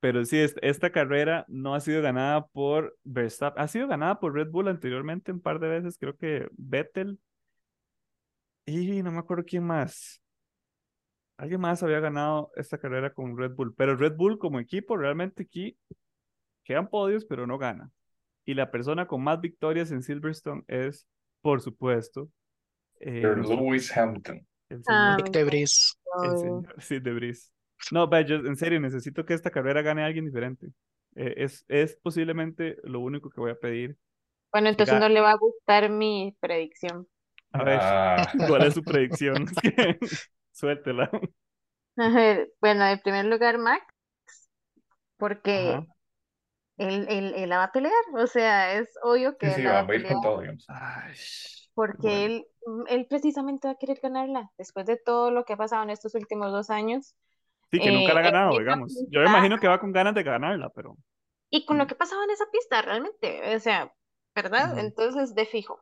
Pero sí, es- esta carrera no ha sido ganada por Verstappen, ha sido ganada por Red Bull anteriormente un par de veces, creo que Vettel y no me acuerdo quién más. Alguien más había ganado esta carrera con Red Bull, pero Red Bull como equipo realmente aquí quedan podios, pero no gana. Y la persona con más victorias en Silverstone es, por supuesto, eh, Lewis Hamilton. el Ah, señor, Nick Debris. el Ay, señor Sid de Vries. No, vea, yo en serio necesito que esta carrera gane a alguien diferente. Eh, es, es posiblemente lo único que voy a pedir. Bueno, entonces no le va a gustar mi predicción. A ver, Ah, ¿cuál es su predicción? Suéltela. Bueno, en primer lugar, Max, porque Ajá. él, él, él la va a pelear. O sea, es obvio que sí, él sí, la va va a ir pelear con todo, digamos. Ay, porque bueno. él, él precisamente va a querer ganarla después de todo lo que ha pasado en estos últimos dos años. Sí, que nunca la ha Eh, ganado, digamos. Yo me imagino que va con ganas de ganarla, pero Y con lo Mm. que pasaba en esa pista, realmente, o sea, ¿verdad? Entonces, de fijo.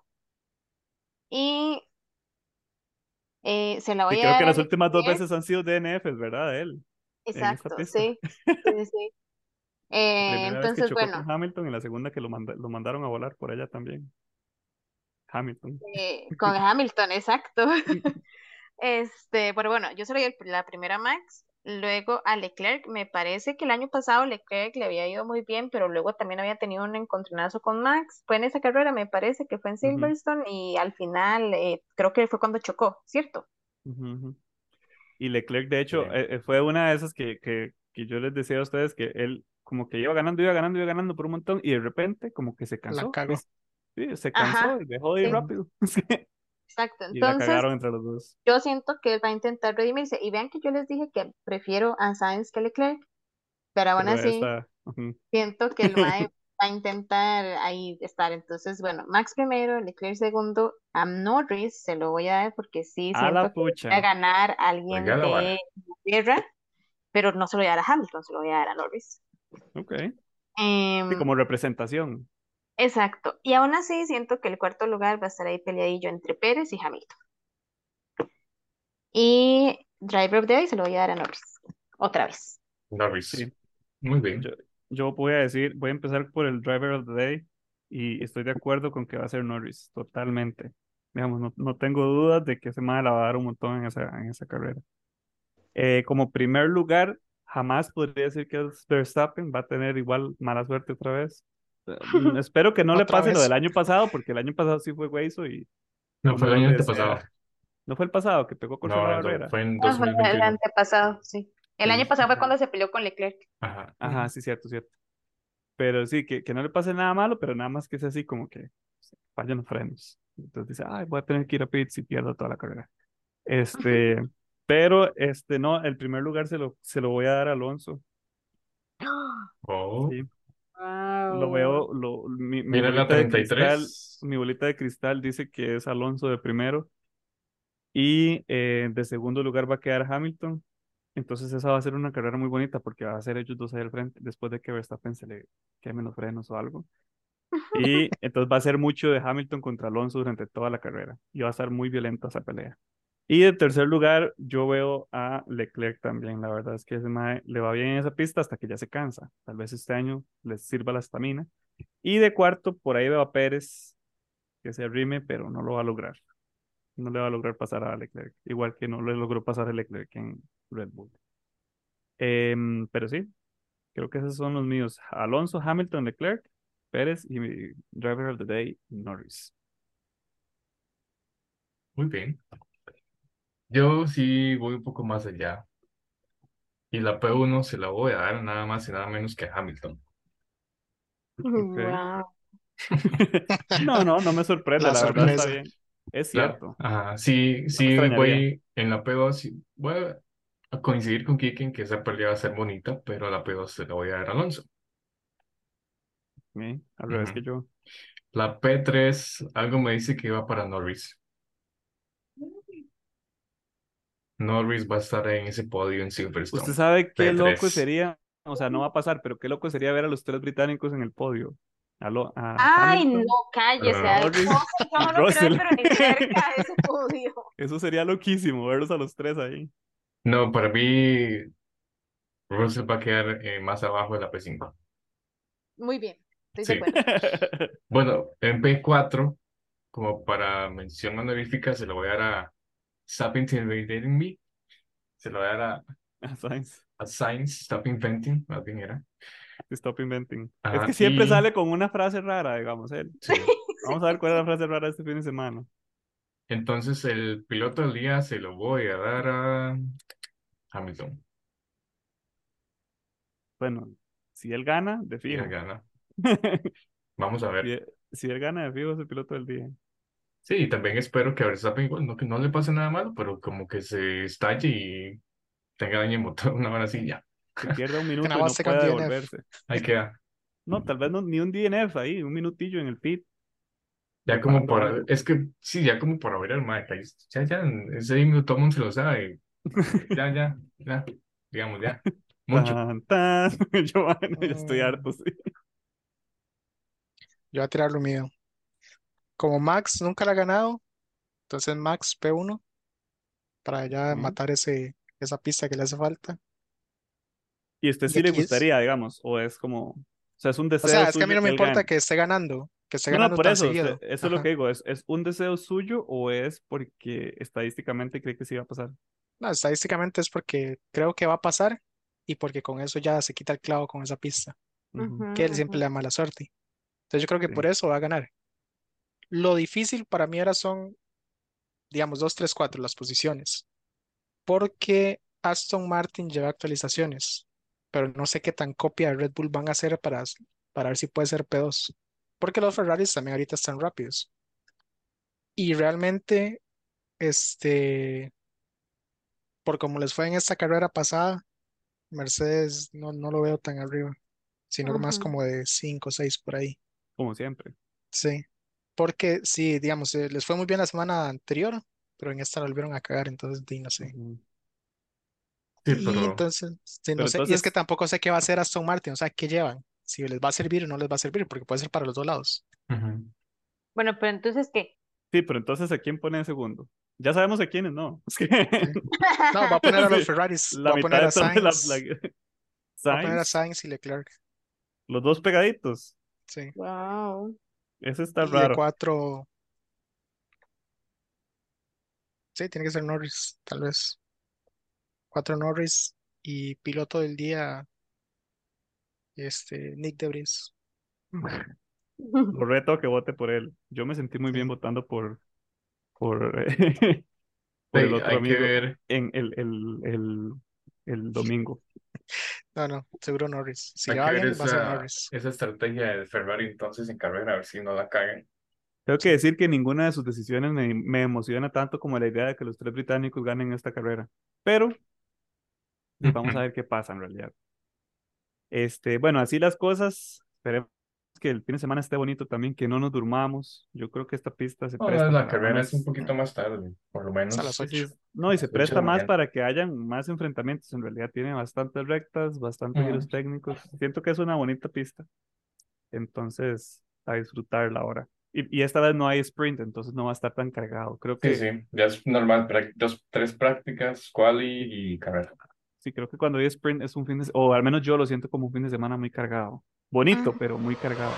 Y eh, se la voy sí, a creo dar que las últimas dos veces han sido DNFs, ¿verdad? De él, Exacto, sí. La Eh, vez que entonces, chocó bueno, con Hamilton y la segunda que lo, manda- lo mandaron a volar por ella también. Hamilton. eh, con Hamilton, exacto. Este, pero bueno, yo soy la primera a Max, luego a Leclerc, me parece que el año pasado Leclerc le había ido muy bien, pero luego también había tenido un encontronazo con Max, fue en esa carrera, me parece que fue en Silverstone y al final eh, creo que fue cuando chocó, ¿cierto? Y Leclerc, de hecho, Sí. eh, eh, fue una de esas que, que, que yo les decía a ustedes que él como que iba ganando, iba ganando, iba ganando por un montón y de repente como que se La cansó. cagó. Sí, se cansó Ajá, y dejó de ir sí, rápido. exacto. Y la Entonces, cagaron entre los dos. yo siento que él va a intentar redimirse y vean que yo les dije que prefiero a Sainz que Leclerc, pero aún Pero así esta, siento que el Mae va a intentar ahí estar. Entonces, bueno, Max primero, Leclerc segundo, a Norris se lo voy a dar porque sí A la siento que va a ganar Oiga alguien vara. de Inglaterra, pero no se lo voy a dar a Hamilton, se lo voy a dar a Norris. Ok. Sí, Em, como representación. Exacto. Y aún así siento que el cuarto lugar va a estar ahí peleadillo entre Pérez y Hamilton. Y Driver of the Day se lo voy a dar a Norris. Otra vez. Norris. Sí. Muy bien. Yo, yo voy a decir, voy a empezar por el Driver of the Day y estoy de acuerdo con que va a ser Norris, totalmente. Digamos, no, no tengo dudas de que ese man la va a dar un montón en esa, en esa carrera. Eh, como primer lugar, jamás podría decir que es Verstappen, va a tener igual mala suerte otra vez. Mm, espero que no le pase lo vez. del año pasado, porque el año pasado sí fue hueso y No fue el año antepasado. no fue el pasado que pegó la No, no, barrera. fue en Ah, fue el 2021. antepasado, sí. El año Sí. pasado fue cuando se peleó con Leclerc. Ajá. Ajá, sí, cierto, cierto. Pero sí, que, que no le pase nada malo, pero nada más que sea así como que fallan los frenos. Entonces dice, ay, voy a tener que ir a pits y pierdo toda la carrera. Este, pero este, no, el primer lugar se lo, se lo voy a dar a Alonso. Oh, Sí, lo Wow. veo, lo, mi, mi mira la bolita de cristal, 33. mi bolita de cristal dice que es Alonso de primero y eh, de segundo lugar va a quedar Hamilton. Entonces esa va a ser una carrera muy bonita porque va a ser ellos dos ahí al frente después de que Verstappen se le quemen los frenos o algo. Y entonces va a ser mucho de Hamilton contra Alonso durante toda la carrera y va a estar muy violenta esa pelea. Y en tercer lugar, yo veo a Leclerc también. La verdad es que ese mae le va bien en esa pista hasta que ya se cansa. Tal vez este año les sirva la estamina. Y de cuarto, por ahí veo a Pérez que se arrime, pero no lo va a lograr. No le va a lograr pasar a Leclerc, igual que no le logró pasar a Leclerc en Red Bull. Em, pero sí, creo que esos son los míos. Alonso, Hamilton, Leclerc, Pérez y mi Driver of the Day, Norris. Muy bien. Yo sí voy un poco más allá. Y la P1 se la voy a dar nada más y nada menos que a Hamilton. Wow. No, no, no me sorprende, La la verdad está sorpresa. bien. Es La- cierto. ajá, sí, No sí voy en la P2. sí, voy a, coincidir con Kike en que esa pelea va a ser bonita, pero a la P2 se la voy a dar a Alonso. Ok, Al revés Ujú. que yo. La P3, algo me dice que va para Norris. Norris va a estar en ese podio en ¿Usted Silverstone. sabe qué loco P3. sería? O sea, no va a pasar, pero qué loco sería ver a los tres británicos en el podio. A, lo- a Ay, Hamilton, no, cállese. Norris no, yo no lo Russell. ver, pero ni cerca de ese podio. Eso sería loquísimo, verlos a los tres ahí. No, para mí Russell va a quedar eh, más abajo de la P5. Muy bien, estoy de Sí. acuerdo. Bueno, en P4, como para mención honorífica, se lo voy a dar a Stop Intimidating Me. Se lo voy a dar a, Ah, Science. a Science, Stop Inventing, más bien era. Stop inventing. es que siempre y- sale con una frase rara, digamos, él. Sí. Vamos a ver cuál es la frase rara este fin de semana. Entonces, el piloto del día se lo voy a dar a Hamilton. Bueno, si él gana, de fijo. él gana. Vamos a ver. Si, si él gana, de fijo es el piloto del día. Sí, y también espero que a Verstappen igual no, que no le pase nada malo, pero como que se estalle y tenga daño en motor una hora así ya. Que pierda un minuto y no pueda devolverse. Ahí queda. No, tal vez no, ni un DNF ahí, un minutillo en el pit. Ya como algo. es que sí, ya como por haber el Mike, ahí, ya, ya, ese himno todo el mundo se lo sabe, ya, ya, ya, digamos, ya, mucho. Tan, tan. Yo, bueno, ya estoy Mm. harto, sí. Yo voy a tirar lo mío. Como Max nunca la ha ganado, entonces Max P1 para ya Ujú. matar ese, esa pista que le hace falta. Y este Y sí le aquí es- gustaría, digamos, o es como, o sea, es un O deseo sea, es que a mí suyo no me él importa gane. que esté ganando, que esté No, no, ganando por tan eso, usted- seguido. eso es lo Ajá. que digo, ¿es, es un deseo suyo o es porque estadísticamente cree que sí va a pasar? No, estadísticamente es porque creo que va a pasar y porque con eso ya se quita el clavo con esa pista, Ujú. Que él siempre ujú. le da mala suerte. Entonces yo creo que Sí. por eso va a ganar. Lo difícil para mí ahora son, digamos, 2, 3, 4 las posiciones, porque Aston Martin lleva actualizaciones, pero no sé qué tan copia de Red Bull van a hacer para, para ver si puede ser P2, porque los Ferraris también ahorita están rápidos. Y realmente, este, por como les fue en esta carrera pasada, Mercedes no, no lo veo tan arriba, sino más como de 5 o 6 por ahí. Como siempre. Sí, porque sí, digamos, eh, les fue muy bien la semana anterior, pero en esta la volvieron a cagar, entonces no sé. Ujú. Sí, Y pero entonces, sí, no Pero sé, y es que entonces- tampoco sé qué va a hacer Aston Martin, o sea, qué llevan, si les va a servir o no les va a servir, porque puede ser para los dos lados. ujú. Bueno, pero entonces, ¿qué? Sí, pero entonces, ¿a quién pone de segundo? Ya sabemos a quiénes, ¿no? Es que No, va a poner a los Sí, Ferraris, la va a mitad poner de a la- Sainz, la- va a poner a Sainz, Sainz y Leclerc, los dos pegaditos. sí. Wow. Ese está Y de raro. cuatro, sí, tiene que ser Norris, tal vez. Cuatro Norris y piloto del día, este, Nick Debris. Lo reto que vote por él. Yo me sentí muy bien votando por, por, por el otro hay que amigo ver, en el, el, el, el domingo. No, no, seguro Norris. Si va bien, va a ser esa, Norris. esa estrategia de Ferrari entonces en carrera, a ver si no la cagan. Tengo que decir que ninguna de sus decisiones me, me emociona tanto como la idea de que los tres británicos ganen esta carrera. Pero vamos a ver qué pasa en realidad. Este, bueno, así las cosas. Esperemos que el fin de semana esté bonito también, que no nos durmamos. Yo creo que esta pista se No, presta la carrera es un poquito más tarde, por lo menos. a las Sí, sí, ocho. No, y se presta más para que hayan más enfrentamientos. En realidad tiene bastantes rectas, bastantes Ujú. giros técnicos. Siento que es una bonita pista. Entonces, a disfrutarla ahora. Y, y esta vez no hay sprint, entonces no va a estar tan cargado. Creo Sí, que sí, ya es normal, dos, tres prácticas, quali y carrera. sí, creo que cuando hay sprint es un fin de o al menos yo lo siento como un fin de semana muy cargado. Bonito, Ah. pero muy cargado.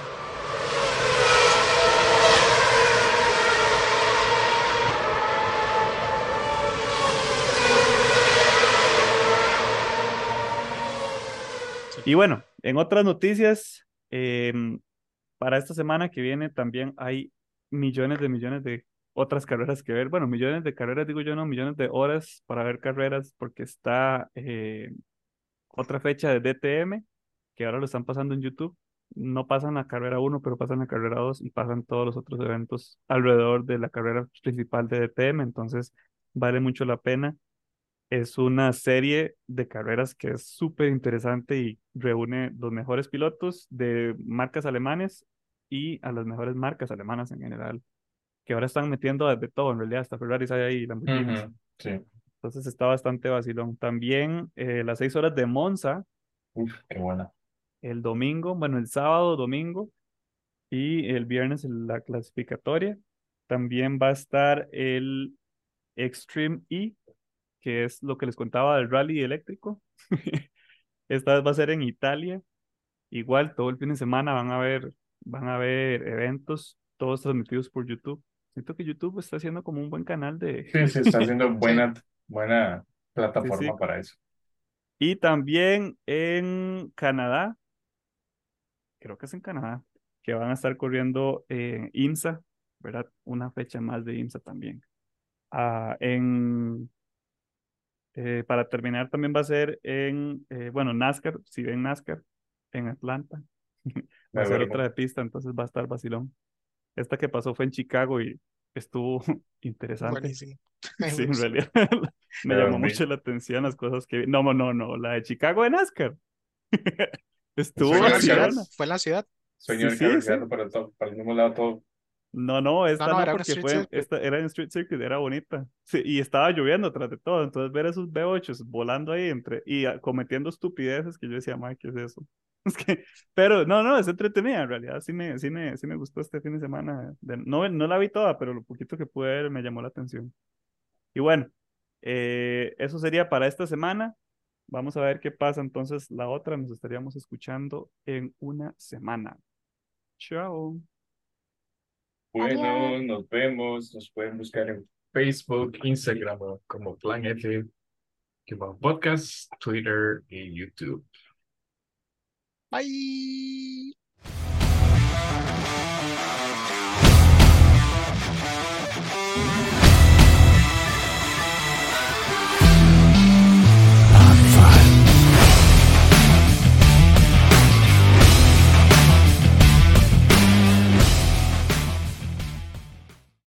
Y bueno, en otras noticias, em, para esta semana que viene también hay millones de millones de otras carreras que ver. Bueno, millones de carreras, digo yo, no, millones de horas para ver carreras, porque está eh, otra fecha de DTM, que ahora lo están pasando en YouTube. No pasan la carrera 1, pero pasan la carrera 2 y pasan todos los otros eventos alrededor de la carrera principal de DTM, entonces vale mucho la pena. Es una serie de carreras que es súper interesante y reúne los mejores pilotos de marcas alemanes y a las mejores marcas alemanas en general, que ahora están metiendo de todo, en realidad, hasta Ferraris hay ahí, Lamborghinis. Ujú, Sí, Entonces está bastante vacilón. También eh, las seis horas de Monza, uf, qué buena. El domingo, bueno, el sábado, domingo y el viernes la clasificatoria. También va a estar el Extreme E, que es lo que les contaba del rally eléctrico. Esta vez va a ser en Italia. Igual, todo el fin de semana van a ver, van a ver eventos, todos transmitidos por YouTube. Siento que YouTube está haciendo como un buen canal de... Sí, sí, está haciendo buena, buena plataforma sí. para eso. Y también en Canadá, creo que es en Canadá, que van a estar corriendo en IMSA, ¿verdad? Una fecha más de IMSA también. Ah, en, eh, para terminar, también va a ser en, eh, bueno, NASCAR, si ven NASCAR, en Atlanta. Va a ser otra de pista, entonces va a estar vacilón. Esta que pasó fue en Chicago y estuvo interesante. Buenísimo. Me Sí, en realidad me llamó mucho la atención las cosas que vi. No, no, no, la de Chicago de NASCAR. Estuvo Fue en la ciudad. Fue en la ciudad. Señor Sí, sí, sí. para, todo, para el mismo lado todo. No, no, esta no, no, era un porque street fue, circuit. esta era en Street Circuit, era bonita. Sí, y estaba lloviendo tras de todo, entonces ver esos V8s volando ahí entre y ah, cometiendo estupideces que yo decía, madre, ¿qué es eso? Es que, pero no, no, es entretenida en realidad, sí me, sí me, sí me gustó este fin de semana. de- no, no la vi toda, pero lo poquito que pude ver me llamó la atención. Y bueno, eh, eso sería para esta semana. Vamos a ver qué pasa entonces la otra. Nos estaríamos escuchando en una semana. Chao. Bueno, Adiós. nos vemos. Nos pueden buscar en Facebook, Instagram como Plan F, que va podcast, Twitter y YouTube. Bye.